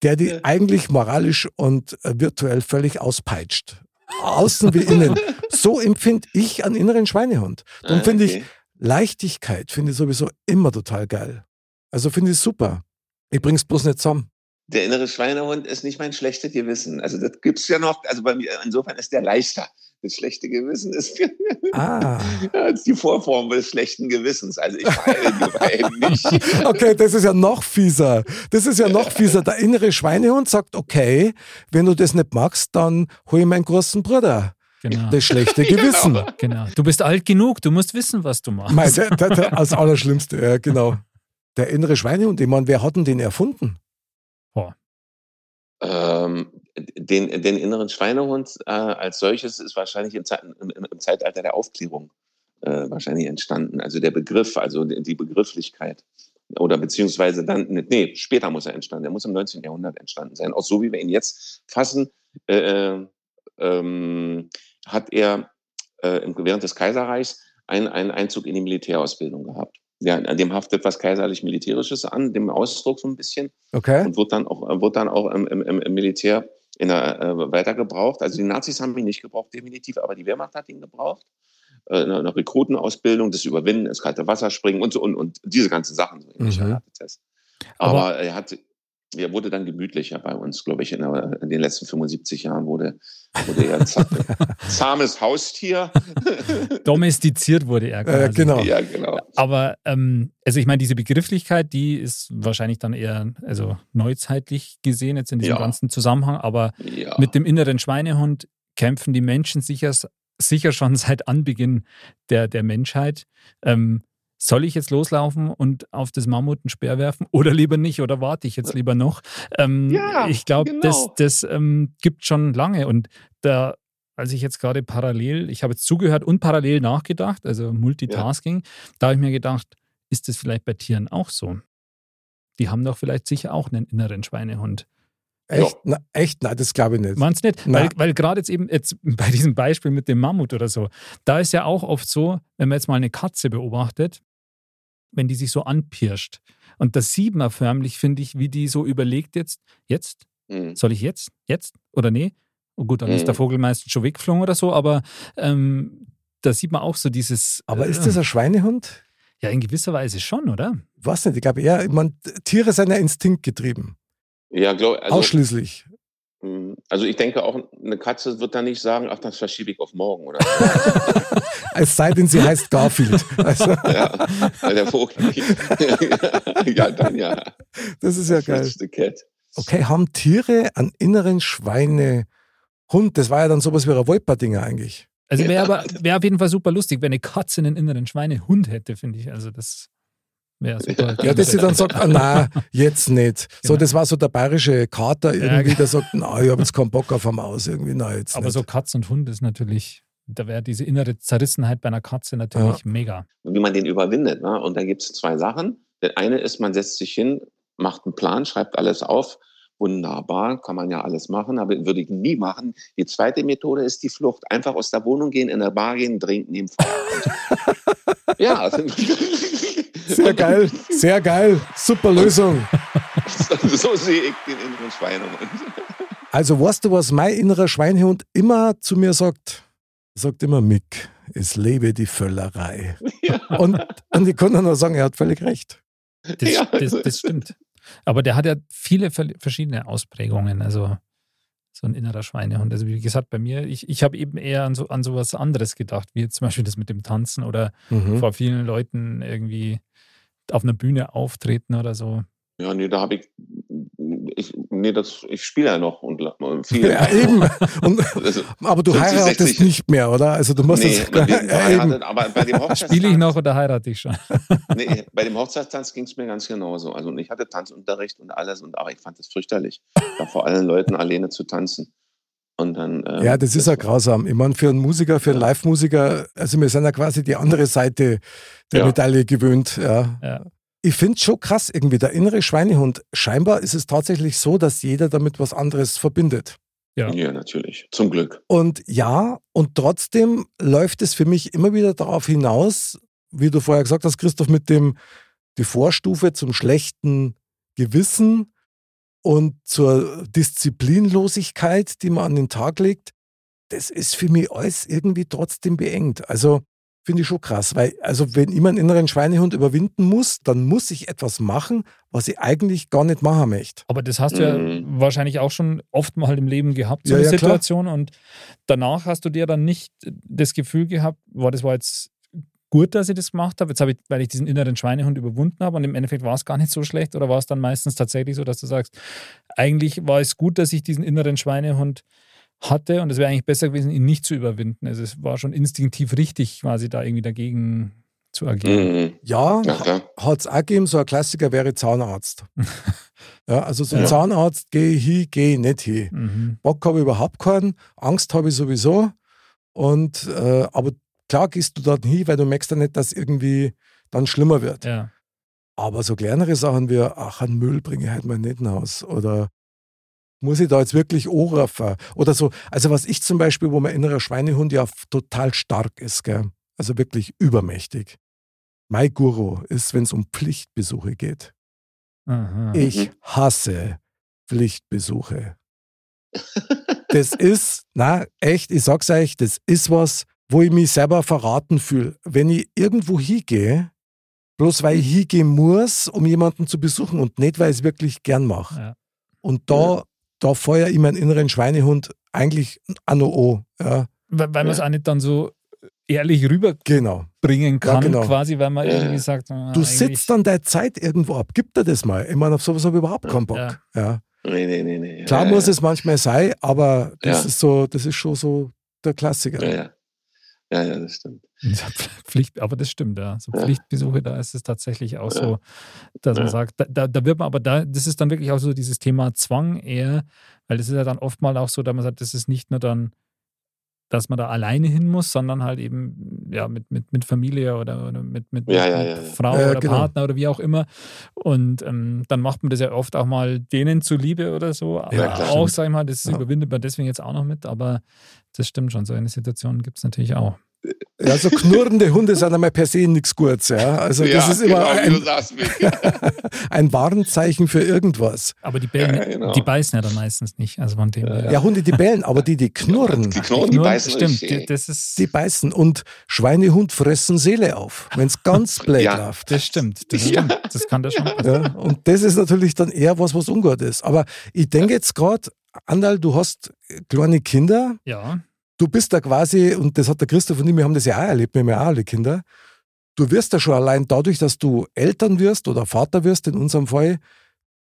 der die Ja. eigentlich moralisch und äh, virtuell völlig auspeitscht. Außen wie innen. (laughs) So empfinde ich einen inneren Schweinehund. Darum Ah, finde ich. Leichtigkeit finde ich sowieso immer total geil. Also finde ich super. Ich bring's bloß nicht zusammen. Der innere Schweinehund ist nicht mein schlechtes Gewissen. Also das gibt's ja noch. Also bei mir, insofern ist der leichter. Das schlechte Gewissen ist, (laughs) Ah. ist die Vorform des schlechten Gewissens. Also ich beiden nicht. (laughs) Okay, das ist ja noch fieser. Das ist ja noch fieser. Der innere Schweinehund sagt, okay, wenn du das nicht magst, dann hol ich meinen großen Bruder. Genau. Das schlechte (laughs) Gewissen. genau. Du bist alt genug, du musst wissen, was du machst. Mein, der, der, der, als Allerschlimmste, ja, genau. Der innere Schweinehund, ich meine, wer hat denn den erfunden? Ähm, den, den inneren Schweinehund äh, als solches ist wahrscheinlich im, im, im Zeitalter der Aufklärung äh, wahrscheinlich entstanden. Also der Begriff, also die, Begrifflichkeit. Oder beziehungsweise dann, nee, später muss er entstanden. Er muss im 19. Jahrhundert entstanden sein. Auch so wie wir ihn jetzt fassen, äh, ähm, hat er äh, während des Kaiserreichs einen, einen Einzug in die Militärausbildung gehabt. Ja, an dem haftet was kaiserlich-militärisches an, dem Ausdruck so ein bisschen Okay. und wird dann auch, wird dann auch im, im, im Militär in der, äh, weiter gebraucht. Also die Nazis haben ihn nicht gebraucht, definitiv, aber die Wehrmacht hat ihn gebraucht. Äh, eine, eine Rekrutenausbildung, das Überwinden, ins kalte Wasser springen und so und, und diese ganzen Sachen. So Mhm. Aber, Aber- er hat er wurde dann gemütlicher bei uns, glaube ich, in, der, in den letzten 75 Jahren wurde, wurde er (laughs) zahmes Haustier. (laughs) Domestiziert wurde er quasi. Äh, genau. ja, genau. Aber ähm, also ich meine, diese Begrifflichkeit, die ist wahrscheinlich dann eher also neuzeitlich gesehen jetzt in diesem Ja. ganzen Zusammenhang, aber Ja. mit dem inneren Schweinehund kämpfen die Menschen sicher, sicher schon (laughs) seit Anbeginn der, der Menschheit. Ähm, soll ich jetzt loslaufen und auf das Mammut einen Speer werfen (laughs) oder lieber nicht oder warte ich jetzt lieber noch? Ähm, Ja, ich glaube, genau. das, das ähm, gibt schon lange und da, als ich jetzt gerade parallel, ich habe jetzt zugehört und parallel nachgedacht, also Multitasking, da habe ich mir gedacht, ist das vielleicht bei Tieren auch so? Die haben doch vielleicht sicher auch einen inneren Schweinehund. Echt? Na, echt? Nein, das glaube ich nicht. Meinst du nicht? Na. Weil, weil gerade jetzt eben jetzt (laughs) bei diesem Beispiel mit dem Mammut oder so, da ist ja auch oft so, wenn man jetzt mal eine Katze beobachtet, wenn die sich so anpirscht. Und das sieht man förmlich, finde ich, wie die so überlegt jetzt, jetzt, Mhm. soll ich jetzt, jetzt oder nee? Oh gut, dann ist Mhm. der Vogel meistens schon weggeflogen oder so, aber ähm, da sieht man auch so dieses. Aber äh, ist das ein Schweinehund? Ja, in gewisser Weise schon, oder? Weiß nicht, ich glaube eher, ich mein, Tiere sind ja instinktgetrieben. Ja, glaub, also, Ausschließlich. mh, also ich denke auch, eine Katze wird da nicht sagen, ach, das verschiebe ich auf morgen oder (laughs) Es sei denn, sie heißt Garfield. Also, (laughs) ja, weil der Vogel nicht. (laughs) ja, dann ja. das ist ja geil. Cat. Okay, haben Tiere einen inneren Schweinehund? Das war ja dann sowas wie ein Wolperdinger eigentlich. Also wäre Ja. aber wäre auf jeden Fall super lustig, wenn eine Katze einen inneren Schweinehund hätte, finde ich. Also das super. (laughs) Ja, dass sie dann sagt, ah, na, jetzt nicht. So, Genau. das war so der bayerische Kater irgendwie, Ja. der sagt, na, ich habe jetzt keinen Bock auf eine Maus irgendwie, na, jetzt Aber nicht. so Katz und Hund ist natürlich, da wäre diese innere Zerrissenheit bei einer Katze natürlich mega. Wie man den überwindet. Ne? Und da gibt es zwei Sachen. Der eine ist, man setzt sich hin, macht einen Plan, schreibt alles auf. Wunderbar, kann man ja alles machen, aber würde ich nie machen. Die zweite Methode ist die Flucht. Einfach aus der Wohnung gehen, in der Bar gehen, trinken, im Feierabend. (laughs) ja. also (laughs) Sehr geil, sehr geil, super Lösung. (laughs) so sehe ich den inneren Schweinehund. Also weißt du, was mein innerer Schweinehund immer zu mir sagt? Er sagt immer, Mick, es lebe die Völlerei. Ja. Und, und ich kann nur sagen, er hat völlig recht. Das, Ja, das, also- das stimmt. Aber der hat ja viele ver- verschiedene Ausprägungen. Also so ein innerer Schweinehund. Also wie gesagt, bei mir, ich, ich habe eben eher an so an sowas anderes gedacht, wie jetzt zum Beispiel das mit dem Tanzen oder Mhm. vor vielen Leuten irgendwie auf einer Bühne auftreten oder so. Ja, nee, da habe ich, ich, nee, das, ich spiele ja noch und, viel. Ja, (laughs) eben. Und, Also, aber du 50, heiratest 60. nicht mehr, oder? Also du musst nee, das. (laughs) ja, eben. aber bei dem Hochzeitstanz, Spiele ich noch oder heirate ich schon? (laughs) nee, bei dem Hochzeitstanz ging es mir ganz genauso. Also ich hatte Tanzunterricht und alles, und aber ich fand es fürchterlich, da vor allen Leuten alleine zu tanzen. Und dann, ähm, Ja, das ist ja grausam. Ich meine, für einen Musiker, für einen. Live-Musiker, also wir sind ja quasi die andere Seite der Ja. Medaille gewöhnt. Ja. Ja. Ich finde es schon krass irgendwie, der innere Schweinehund. Scheinbar ist es tatsächlich so, dass jeder damit was anderes verbindet. Ja. Ja, natürlich. Zum Glück. Und ja, und trotzdem läuft es für mich immer wieder darauf hinaus, wie du vorher gesagt hast, Christoph, mit dem, die Vorstufe zum schlechten Gewissen und zur Disziplinlosigkeit, die man an den Tag legt. Das ist für mich alles irgendwie trotzdem beengt. Also finde ich schon krass, weil, also wenn ich meinen inneren Schweinehund überwinden muss, dann muss ich etwas machen, was ich eigentlich gar nicht machen möchte. Aber das hast du ja Mhm. wahrscheinlich auch schon oft mal im Leben gehabt, so Ja, eine ja, klar. Situation. Und danach hast du dir dann nicht das Gefühl gehabt, boah, das war jetzt gut, dass ich das gemacht habe. Jetzt habe ich, weil ich diesen inneren Schweinehund überwunden habe und im Endeffekt war es gar nicht so schlecht oder war es dann meistens tatsächlich so, dass du sagst, eigentlich war es gut, dass ich diesen inneren Schweinehund hatte und es wäre eigentlich besser gewesen, ihn nicht zu überwinden. Also es war schon instinktiv richtig, quasi da irgendwie dagegen zu agieren. Mhm. Ja, Ja, hat es auch gegeben, so ein Klassiker wäre Zahnarzt. (laughs) ja, also so ein Ja. Zahnarzt, gehe ich hin, gehe ich nicht hin. Mhm. Bock habe ich überhaupt keinen, Angst habe ich sowieso. Und, äh, aber klar gehst du dort hin, weil du merkst ja nicht, dass irgendwie dann schlimmer wird. Ja. Aber so kleinere Sachen wie, ach, einen Müll bringe ich halt mal nicht nach Haus. Oder muss ich da jetzt wirklich anrufen? Oder so. Also was ich zum Beispiel, wo mein innerer Schweinehund ja total stark ist, gell? also wirklich übermächtig. Mein Guru ist, wenn es um Pflichtbesuche geht. Aha. Ich hasse Pflichtbesuche. (laughs) Das ist, na, echt, ich sag's euch, das ist was, wo ich mich selber verraten fühle. Wenn ich irgendwo hingehe, bloß weil ich hingehen muss, um jemanden zu besuchen und nicht, weil ich es wirklich gern mache. Ja. Und da, da feuer ich meinen inneren Schweinehund eigentlich an an. Ja, Weil, weil man es Ja. auch nicht dann so ehrlich rüberbringen genau. kann, genau. quasi, weil man Ja, irgendwie ja. sagt, ah, Du sitzt dann deine Zeit irgendwo ab. Gib dir das mal. Ich meine, auf sowas habe ich überhaupt keinen Bock. Ja. Ja. Nee, nee, nee, nee. Klar ja, muss ja. es manchmal sein, aber das Ja. ist so, das ist schon so der Klassiker. Ja, ja. Das stimmt. (laughs) Pflicht, aber das stimmt, ja. So Ja. Pflichtbesuche, da ist es tatsächlich auch Ja. so, dass man Ja. sagt, da, da, wird man aber da, das ist dann wirklich auch so dieses Thema Zwang eher, weil das ist ja dann oftmals auch so, dass man sagt, das ist nicht nur dann, dass man da alleine hin muss, sondern halt eben ja mit, mit, mit Familie oder, oder mit, mit, Ja, ja, ja. Frau Ja, ja, oder genau. Partner oder wie auch immer. Und ähm, dann macht man das ja oft auch mal denen zuliebe oder so. Aber Ja, klar. auch, sag ich mal, das Ja. überwindet man deswegen jetzt auch noch mit, aber das stimmt schon, so eine Situation gibt es natürlich auch. Ja, so knurrende Hunde sind einmal per se nichts Gutes. Ja? Also das ja, ist immer genau, ein, (laughs) ein Warnzeichen für irgendwas. Aber die bellen, Ja, genau. die beißen ja dann meistens nicht. Also von dem her. Ja, Hunde, die bellen, aber die, die knurren, Die Knochen, die Nur- beißen stimmt, die- das ist die beißen. Und Schweinehund fressen Seele auf, wenn es ganz blöd Ja. läuft. das stimmt. Das Ja. stimmt. Das kann das schon passieren. Ja, und das ist natürlich dann eher was, was ungut ist. Aber ich denke jetzt gerade, Andal, du hast kleine Kinder, Ja. Du bist da quasi, und das hat der Christoph und ich, wir haben das ja auch erlebt, wir haben ja auch alle Kinder. Du wirst ja schon allein dadurch, dass du Eltern wirst oder Vater wirst, in unserem Fall,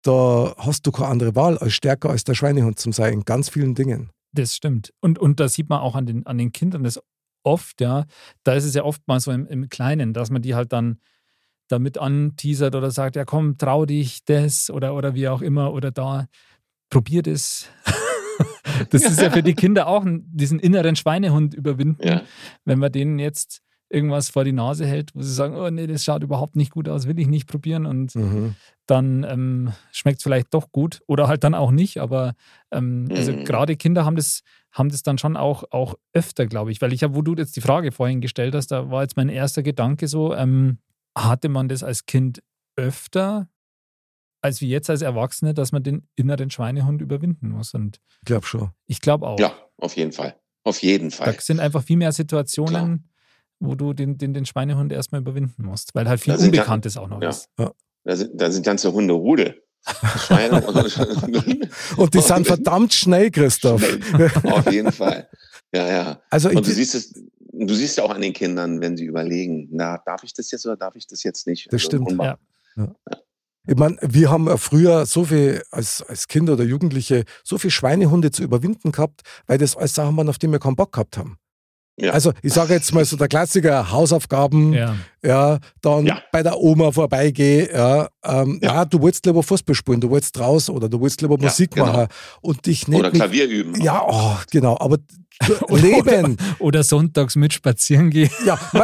da hast du keine andere Wahl, als stärker als der Schweinehund zu sein, in ganz vielen Dingen. Das stimmt. Und, und da sieht man auch an den, an den Kindern das oft, ja. Da ist es ja oft mal so im, im Kleinen, dass man die halt dann damit anteasert oder sagt, ja komm, trau dich das oder, oder wie auch immer oder da, probier das. Das ist ja für die Kinder auch ein, diesen inneren Schweinehund überwinden, Ja. wenn man denen jetzt irgendwas vor die Nase hält, wo sie sagen, oh nee, das schaut überhaupt nicht gut aus, will ich nicht probieren und Mhm. dann ähm, schmeckt es vielleicht doch gut oder halt dann auch nicht. Aber ähm, also Mhm. gerade Kinder haben das, haben das dann schon auch, auch öfter, glaube ich. Weil ich habe, wo du jetzt die Frage vorhin gestellt hast, da war jetzt mein erster Gedanke so, ähm, hatte man das als Kind öfter als wie jetzt als Erwachsene, dass man den inneren Schweinehund überwinden muss. Und Ich glaube schon. ich glaube auch. ja, auf jeden Fall. Auf jeden Da Fall. sind einfach viel mehr Situationen, wo du den, den, den Schweinehund erstmal überwinden musst, weil halt viel Da ja- Unbekanntes auch noch ja. ist. Da sind, da sind ganze Hunderudel. (laughs) Schweine und Und die sind (laughs) verdammt schnell, Christoph. Auf jeden Fall. Ja, ja. Also Und du siehst es, du siehst ja auch an den Kindern, wenn sie überlegen, na, darf ich das jetzt oder darf ich das jetzt nicht? Das stimmt. unmach- Ja. Ich meine, wir haben früher so viel als, als Kinder oder Jugendliche so viel Schweinehunde zu überwinden gehabt, weil das alles Sachen waren, auf die wir keinen Bock gehabt haben. Ja. Also ich sage jetzt mal so der Klassiker, Hausaufgaben, ja, Ja. dann Ja. bei der Oma vorbeigehen, ja, ähm, Ja. ja. du wolltest lieber Fußball spielen, du wolltest raus oder du wolltest lieber Ja, Musik genau. machen und dich nicht Oder mit, Klavier üben. Ja, oh, genau, aber (laughs) Oder- Leben, Oder sonntags mit spazieren gehen. ja, (laughs)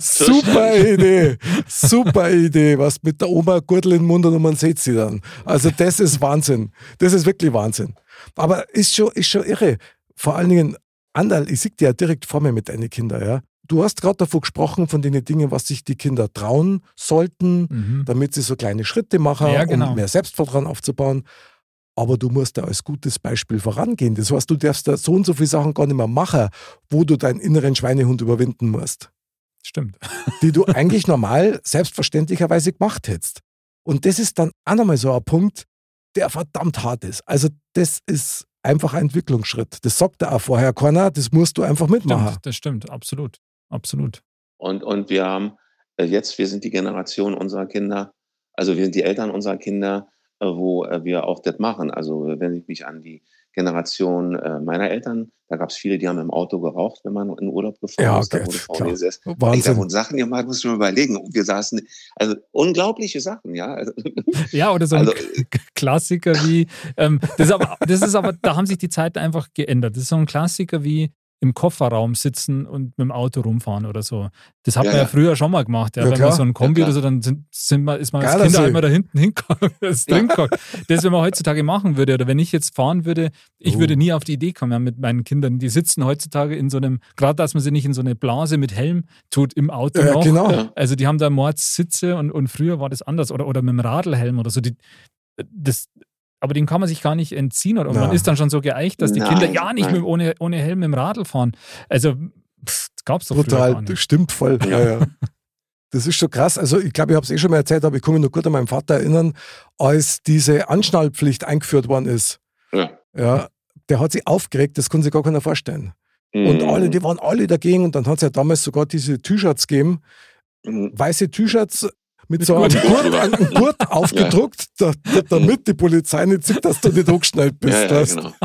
super Idee, super Idee, was mit der Oma Gürtel im Mund und man sieht sie dann. Also das ist Wahnsinn, das ist wirklich Wahnsinn. Aber ist schon, ist schon irre. Vor allen Dingen, Andal, ich sehe dir ja direkt vor mir mit deinen Kindern, ja. Du hast gerade davon gesprochen, von den Dingen, was sich die Kinder trauen sollten, Mhm. damit sie so kleine Schritte machen, Ja, genau. um mehr Selbstvertrauen aufzubauen. Aber du musst da als gutes Beispiel vorangehen. Das heißt, du darfst da so und so viele Sachen gar nicht mehr machen, wo du deinen inneren Schweinehund überwinden musst, Stimmt. (laughs) die du eigentlich normal selbstverständlicherweise gemacht hättest. Und das ist dann auch nochmal so ein Punkt, der verdammt hart ist. Also das ist einfach ein Entwicklungsschritt. Das sagt er auch vorher keiner, das musst du einfach mitmachen. Stimmt, das stimmt, absolut. Absolut. Und, und wir haben äh, jetzt, wir sind die Generation unserer Kinder, also wir sind die Eltern unserer Kinder, äh, wo äh, wir auch das machen. Also wenn ich mich an die Generation äh, meiner Eltern, da gab es viele, die haben im Auto geraucht, wenn man in Urlaub gefahren Ja, ist. Da okay, wurde klar. vorne gesessen. Ey, da Wahnsinn. wurden Sachen gemacht, musst du mal überlegen. Und wir saßen, also unglaubliche Sachen, ja. Also, (laughs) Ja, oder so ein Also- K- Klassiker wie, ähm, das, ist aber, das ist aber, da haben sich die Zeiten einfach geändert. Das ist so ein Klassiker wie im Kofferraum sitzen und mit dem Auto rumfahren oder so. Das hat Ja, man ja ja. früher schon mal gemacht. Ja, Ja, wenn klar. man so ein Kombi Ja, oder so, dann sind, sind wir, ist man als Kind einmal da hinten (laughs) hingekommen, das. Das, wenn man heutzutage machen würde, oder wenn ich jetzt fahren würde, ich Oh. würde nie auf die Idee kommen ja, mit meinen Kindern. Die sitzen heutzutage in so einem, gerade dass man sie nicht in so eine Blase mit Helm tut im Auto Ja, noch. genau. Also die haben da Mordssitze und, und früher war das anders. Oder, oder mit dem Radlhelm oder so. Die, das, aber dem kann man sich gar nicht entziehen. Oder man ist dann schon so geeicht, dass die Nein, Kinder ja nicht mit, ohne, ohne Helm im Radl fahren. Also pff, gab es doch Brutal, gar das nicht. stimmt voll. Ja. Ja, Das ist schon krass. Also ich glaube, ich habe es eh schon mal erzählt, aber ich kann mich noch gut an meinen Vater erinnern, als diese Anschnallpflicht eingeführt worden ist. ja. Ja, der hat sich aufgeregt, das kann sich gar keiner vorstellen. Und Mhm. alle, die waren alle dagegen und dann hat es ja damals sogar diese T-Shirts gegeben, Mhm. weiße T-Shirts mit, so einem Gurt. Einem Gurt aufgedruckt, da, damit die Polizei nicht sieht, dass du nicht angeschnallt bist. Ja, ja, genau. (laughs)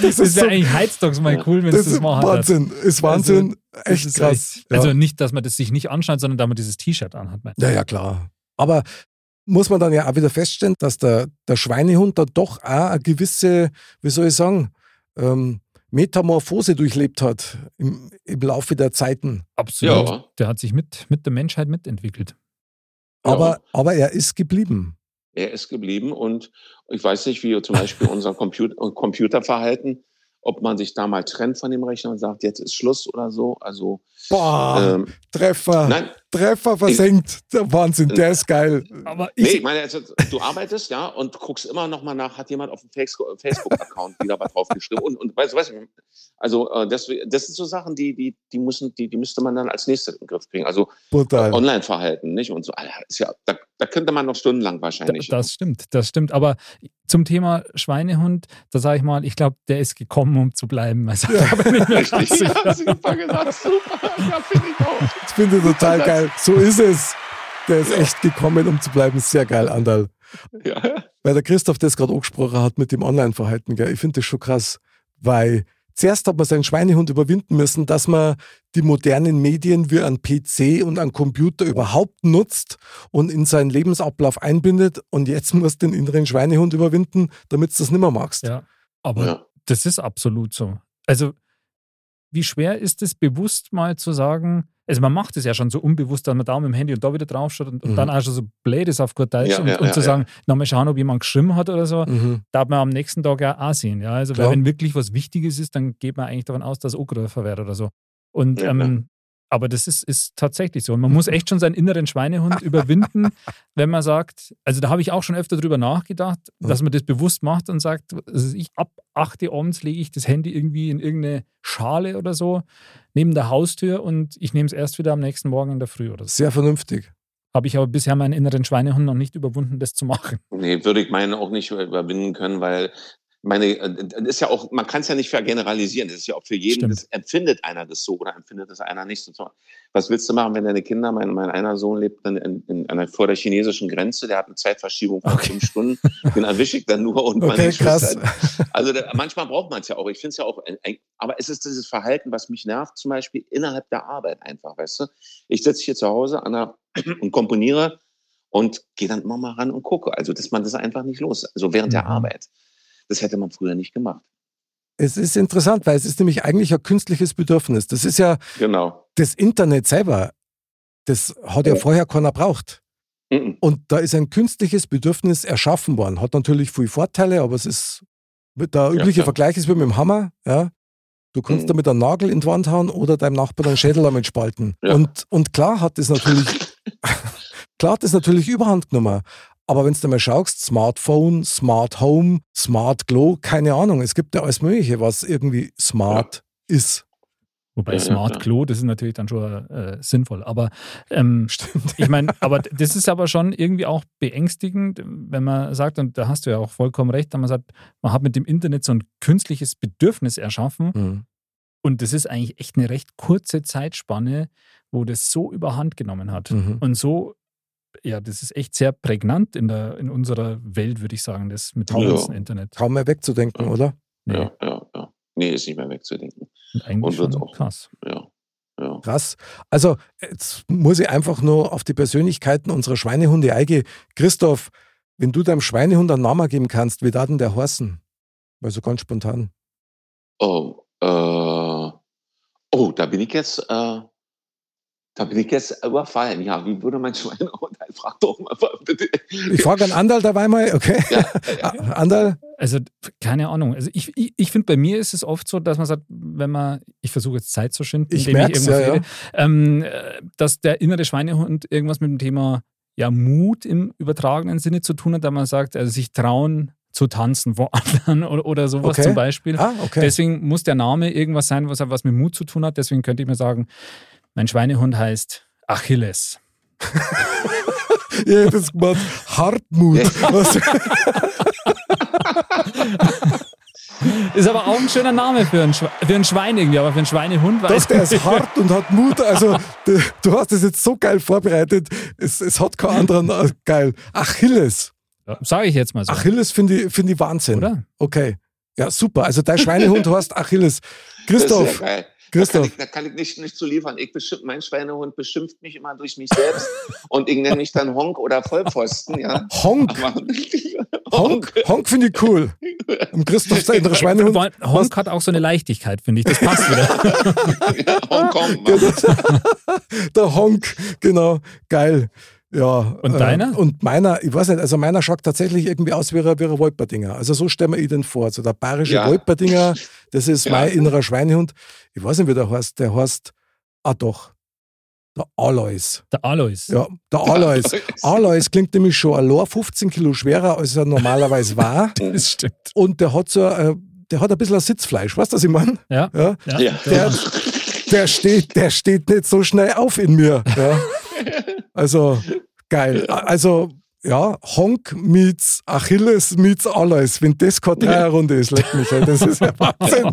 Das, ist wäre so- eigentlich Heizdogs mal cool, wenn Das das ist machen Wahnsinn, ist Wahnsinn, Das echt ist krass. echt- Also nicht, dass man das sich nicht anschaut, sondern dass man dieses T-Shirt anhat. Ja, ja, klar. Aber muss man dann ja auch wieder feststellen, dass der, der Schweinehund da doch auch eine gewisse, wie soll ich sagen, ähm, Metamorphose durchlebt hat im, im Laufe der Zeiten. Absolut. Ja. Der hat sich mit, mit der Menschheit mitentwickelt. Aber, Ja. aber er ist geblieben. Er ist geblieben und ich weiß nicht, wie zum Beispiel unser Computer, (laughs) Computerverhalten, ob man sich da mal trennt von dem Rechner und sagt, jetzt ist Schluss oder so. Also Boah, ähm, Treffer, nein, Treffer versenkt. Der Wahnsinn, der ist geil. Aber nee, ich, ich meine, also, du arbeitest ja und guckst immer noch mal nach, hat jemand auf dem Facebook- Facebook-Account wieder was draufgeschrieben und, und weißt, du, weißt, du, also äh, das, das sind so Sachen, die, die, die müssen, die, die müsste man dann als nächstes in den Griff kriegen. Also. Online-Verhalten, nicht? Und so, ist ja, da, da könnte man noch stundenlang da, wahrscheinlich. das stimmt, das stimmt. Aber zum Thema Schweinehund, da sage ich mal, ich glaube, der ist gekommen, um zu bleiben. Also, da bin ich mir ganz Richtig, ja, super gesagt, super. Ja, finde ich auch. Das finde ich total geil. So ist es. Der ist echt gekommen, um zu bleiben. Sehr geil, Andal. Ja. Weil der Christoph das gerade angesprochen hat mit dem Online-Verhalten. gell. Ich finde das schon krass, weil zuerst hat man seinen Schweinehund überwinden müssen, dass man die modernen Medien wie ein PC und ein Computer überhaupt nutzt und in seinen Lebensablauf einbindet. Und jetzt musst du den inneren Schweinehund überwinden, damit du das nicht mehr magst. Ja, aber Ja. das ist absolut so. Also, wie schwer ist es, bewusst mal zu sagen, also man macht es ja schon so unbewusst, dass man da mit dem Handy und da wieder drauf schaut und, und Mhm. dann auch schon so blöd ist auf gut Deutsch Ja, und, ja, und ja, zu sagen, na mal schauen, ob jemand geschrieben hat oder so, Mhm. darf man am nächsten Tag ja auch sehen. Ja? Also, wenn wirklich was Wichtiges ist, dann geht man eigentlich davon aus, dass es Angerufen wird oder so. Und, ähm, aber das ist, ist tatsächlich so. Und man muss echt schon seinen inneren Schweinehund überwinden, (laughs) wenn man sagt, also da habe ich auch schon öfter drüber nachgedacht, Mhm. dass man das bewusst macht und sagt, also ich ab 8 Uhr abends lege ich das Handy irgendwie in irgendeine Schale oder so neben der Haustür und ich nehme es erst wieder am nächsten Morgen in der Früh oder so. Sehr vernünftig. Habe ich aber bisher meinen inneren Schweinehund noch nicht überwunden, das zu machen. Nee, würde ich meinen auch nicht überwinden können, weil meine, äh, das ist ja auch, man kann es ja nicht vergeneralisieren. Das ist ja auch für jeden, das empfindet einer das so oder empfindet das einer nicht so. Was willst du machen, wenn deine Kinder, mein, mein einer Sohn lebt dann in, in, einer, vor der chinesischen Grenze, der hat eine Zeitverschiebung von Okay. fünf Stunden, (laughs) den erwische ich dann nur und Okay, meine krass. Also da, manchmal braucht man es ja auch. Ich finde es ja auch, ein- ein- aber es ist dieses Verhalten, was mich nervt, zum Beispiel innerhalb der Arbeit einfach, weißt du? Ich sitze hier zu Hause an der, (clears throat) und komponiere und gehe dann immer mal ran und gucke. Also, dass man das einfach nicht los. Also während der Mhm. Arbeit. Das hätte man früher nicht gemacht. Es ist interessant, weil es ist nämlich eigentlich ein künstliches Bedürfnis. Das ist ja Genau. das Internet selber. Das hat ja vorher keiner braucht. Mhm. Und da ist ein künstliches Bedürfnis erschaffen worden. Hat natürlich viele Vorteile, aber es ist der übliche klar. Vergleich ist wie mit dem Hammer. Ja? Du kannst Mhm. damit einen Nagel in die Wand hauen oder deinem Nachbarn einen Schädel damit spalten. Ja. Und, und klar hat das natürlich, (laughs) (laughs) klar hat das natürlich Überhand genommen. Aber wenn du mal schaust, Smartphone, Smart Home, Smart Glow, keine Ahnung, es gibt ja alles Mögliche, was irgendwie smart ist. Wobei Ja, Smart ja. Klo, das ist natürlich dann schon äh, sinnvoll. Aber ähm, (laughs) Stimmt. ich meine, aber das ist aber schon irgendwie auch beängstigend, wenn man sagt, und da hast du ja auch vollkommen recht, wenn man sagt, man hat mit dem Internet so ein künstliches Bedürfnis erschaffen. Mhm. Und das ist eigentlich echt eine recht kurze Zeitspanne, wo das so überhand genommen hat. Mhm. Und so, ja, das ist echt sehr prägnant in, der, in unserer Welt, würde ich sagen, das mit dem Ja. ganzen Internet. Kaum mehr wegzudenken, Ja. oder? Nee, Ja, ja, ja. Nee, ist nicht mehr wegzudenken. und eigentlich und auch- krass. Ja. Ja. Krass. Also, jetzt muss ich einfach nur auf die Persönlichkeiten unserer Schweinehunde eingehen. Christoph, wenn du deinem Schweinehund einen Namen geben kannst, wie da denn der heißen? Weil so ganz spontan. Oh, äh, oh, da bin ich jetzt, äh, da bin ich jetzt überfallen. Ja, wie würde mein (laughs) Schweinehund? Frag doch mal. Ich frage an Andal dabei mal, okay? (laughs) Ja, Andal, Also, keine Ahnung. Also, ich, ich, ich finde, bei mir ist es oft so, dass man sagt, wenn man, ich versuche jetzt Zeit zu schinden, Ich indem merk's, ja, ja. rede, ähm, äh, dass der innere Schweinehund irgendwas mit dem Thema ja, Mut im übertragenen Sinne zu tun hat, da man sagt, also sich trauen zu tanzen vor (laughs) anderen oder, oder sowas Okay. zum Beispiel. ah, okay. Deswegen muss der Name irgendwas sein, was, was mit Mut zu tun hat. Deswegen könnte ich mir sagen, mein Schweinehund heißt Achilles. (laughs) Das gemacht, Hartmut. (laughs) Ist aber auch ein schöner Name für ein, Schwe für ein Schwein irgendwie, aber für einen Schweinehund Doch, weiß der ich ist hart und hat Mut. Also, du, du hast das jetzt so geil vorbereitet. Es, es hat keinen anderen. äh, Geil. Achilles. Sage ich jetzt mal so. Achilles finde ich, find ich Wahnsinn. Oder? Okay. Ja, super. Also dein Schweinehund (laughs) heißt Achilles. Christoph, Das ist ja geil. Christoph. Da kann ich, da kann ich nicht, nicht zu liefern. Ich beschimpf, mein Schweinehund beschimpft mich immer durch mich selbst und ich nenne mich dann Honk oder Vollpfosten. Ja. Honk. (laughs) Honk, Honk finde ich cool. Und Christoph, sein (laughs) innerer Schweinehund. Honk, Honk hat auch so eine Leichtigkeit, finde ich. Das passt wieder. (laughs) Ja, Hongkong. Der Honk, genau, geil. Ja. Und äh, deiner? Und meiner, ich weiß nicht, also meiner schaut tatsächlich irgendwie aus wie ein, wie ein Wolperdinger. Also so stellen wir ihn den vor. Also der bayerische Ja. Wolperdinger, (laughs) das ist Ja. mein innerer Schweinehund. Ich weiß nicht, wie der heißt. Der heißt, ah doch, der Alois. Der Alois. Ja, der Alois. Alois klingt nämlich schon allein 15 Kilo schwerer, als er normalerweise war. (laughs) Das stimmt. Und der hat so, äh, der hat ein bisschen ein Sitzfleisch, weißt du, was ich meine? Ja. Ja. ja. Ja. Der, der, steht, der steht nicht so schnell auf in mir. Ja. (laughs) Also, geil. Also, ja, Honk meets Achilles meets Alois. Wenn das keine Dreierrunde ist, leck mich. ey. Das ist ja (laughs) Wahnsinn.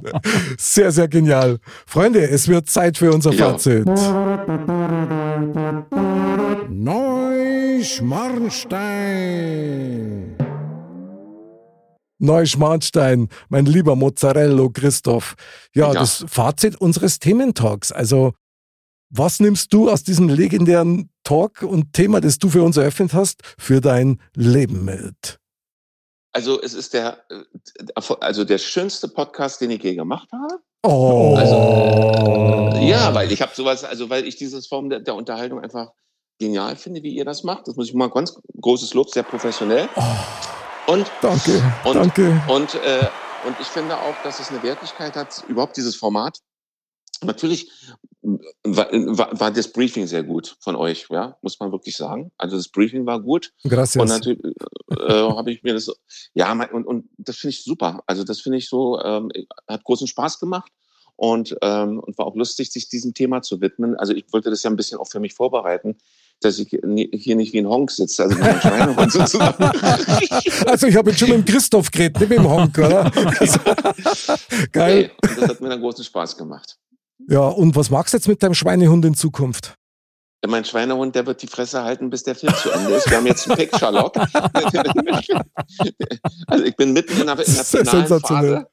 Sehr, sehr genial. Freunde, es wird Zeit für unser Ja. Fazit. Neuschmarnstein. Neuschmarnstein, mein lieber Mozzarella Christoph. Ja, Ja. das Fazit unseres Thementalks. Also, was nimmst du aus diesem legendären Talk und Thema, das du für uns eröffnet hast, für dein Leben mit? Also es ist der, äh, also der schönste Podcast, den ich je gemacht habe. Oh. Also, Ja, weil ich habe sowas, also weil ich diese Form der, der Unterhaltung einfach genial finde, wie ihr das macht. Das muss ich mal ganz großes Lob, sehr professionell. Und danke, Und- danke. Und, äh, und ich finde auch, dass es eine Wertigkeit hat, überhaupt dieses Format. Natürlich war, war, war das Briefing sehr gut von euch, ja, muss man wirklich sagen. Also das Briefing war gut. Und Gracias. natürlich äh, habe ich mir das, ja, mein- und, und das finde ich super. Also das finde ich so, ähm, hat großen Spaß gemacht und, ähm, und war auch lustig, sich diesem Thema zu widmen. Also ich wollte das ja ein bisschen auch für mich vorbereiten, dass ich hier nicht wie ein Honk sitze, also wie ein Schweinehund sozusagen. (laughs) Also, ich habe jetzt schon mit dem Christoph geredet, nicht mit dem Honk, oder? (laughs) (laughs) Geil. Nee, und das hat mir dann großen Spaß gemacht. Ja, und was machst du jetzt mit deinem Schweinehund in Zukunft? Ja, Mein Schweinehund, der wird die Fresse halten, bis der Film zu Ende ist. Wir haben jetzt einen Picture Lock. (laughs) also ich bin mitten in der, in der finalen. Phase.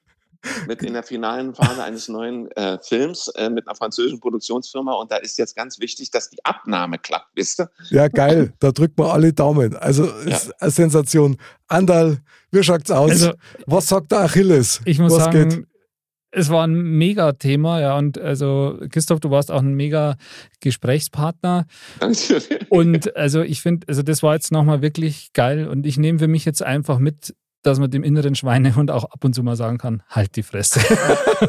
Mitten in der finalen Phase eines neuen äh, Films äh, mit einer französischen Produktionsfirma und da ist jetzt ganz wichtig, dass die Abnahme klappt, wisst ihr? Ja, geil. Da drücken wir alle Daumen. Also, ist eine Sensation. Andal, wie schaut's aus? Also- was sagt der Achilles? Ich muss was sagen, geht? Es war ein mega Thema, ja. Und also, Christoph, du warst auch ein mega Gesprächspartner. Und also ich finde, also das war jetzt nochmal wirklich geil. Und ich nehme für mich jetzt einfach mit, dass man dem inneren Schweinehund auch ab und zu mal sagen kann, halt die Fresse. (laughs)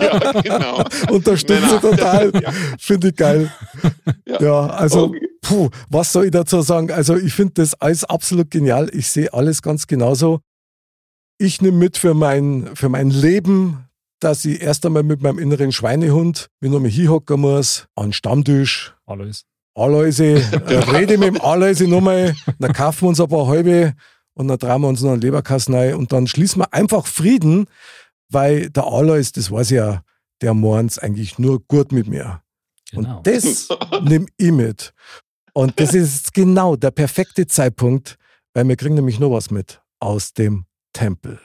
ja, genau. Unterstütze total. Ja. Finde ich geil. Ja. Ja, also, Okay. puh, was soll ich dazu sagen? Also, ich finde das alles absolut genial. Ich sehe alles ganz genauso. Ich nehme mit für mein, für mein Leben, dass ich erst einmal mit meinem inneren Schweinehund, wenn ich mal hinhocken muss, an den Stammtisch, Alles. Aloise, (laughs) rede mit dem Aloise nochmal, dann kaufen wir uns ein paar halbe und dann drehen wir uns noch einen Leberkasten rein und dann schließen wir einfach Frieden, weil der Alois, das weiß ich ja, der meint's eigentlich nur gut mit mir. Genau. Und das (laughs) nehme ich mit. Und das ist genau der perfekte Zeitpunkt, weil wir kriegen nämlich noch was mit aus dem Tempel.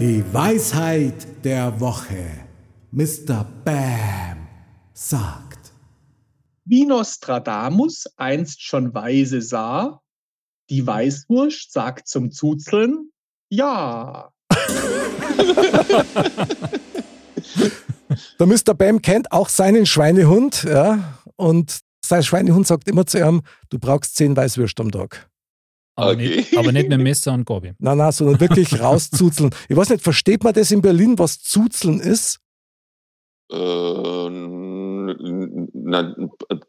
Die Weisheit der Woche. Mr. Bam sagt. Wie Nostradamus einst schon weise sah, die Weißwurst sagt zum Zuzeln, ja. (laughs) Der Mr. Bam kennt auch seinen Schweinehund, ja, und sein Schweinehund sagt immer zu ihm, du brauchst zehn Weißwürste am Tag. Aber, Okay. nicht, aber nicht mit Messer und Gabel. Nein, nein, sondern wirklich (laughs) rauszuzeln. Ich weiß nicht, versteht man das in Berlin, was Zuzeln ist? äh, na,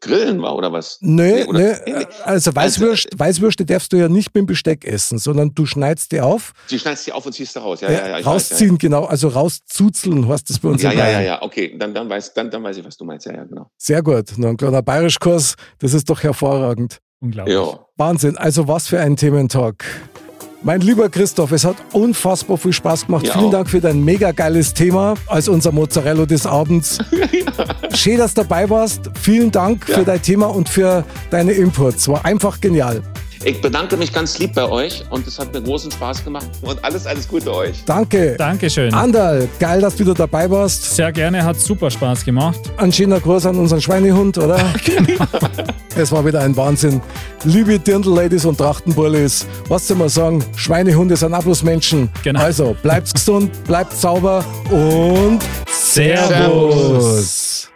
Grillen war oder was? Nö, Nee, oder- nö. nee. Also Weißwürst, Weißwürste darfst du ja nicht mit dem Besteck essen, sondern du schneidest die auf, Die schneidest die auf und ziehst da raus. Ja, äh, ja, ja. rausziehen, genau, also rauszuzeln, heißt das bei uns Weiß, ja, in ja, ja, ja, okay. Dann, dann, weiß, dann, dann weiß ich, was du meinst. Ja, ja, genau. Sehr gut. Noch ein kleiner Bayerischkurs, das ist doch hervorragend. Unglaublich. Ja. Wahnsinn, also was für ein Thementalk. Mein lieber Christoph, es hat unfassbar viel Spaß gemacht. Ja, Vielen. Dank für dein mega geiles Thema als unser Mozzarella des Abends. (laughs) Schön, dass du dabei warst. Vielen Dank Ja. für dein Thema und für deine Inputs. War einfach genial. Ich bedanke mich ganz lieb bei euch und es hat mir großen Spaß gemacht und alles, alles Gute euch. Danke. Dankeschön. Andal, geil, dass du wieder dabei warst. Sehr gerne, hat super Spaß gemacht. Ein schöner Gruß an unseren Schweinehund, oder? (laughs) es war wieder ein Wahnsinn. Liebe Dirndl-Ladies und Trachtenbullis, was soll man sagen? Schweinehunde sind auch bloß Menschen. Genau. Also, bleibt gesund, bleibt sauber und Servus.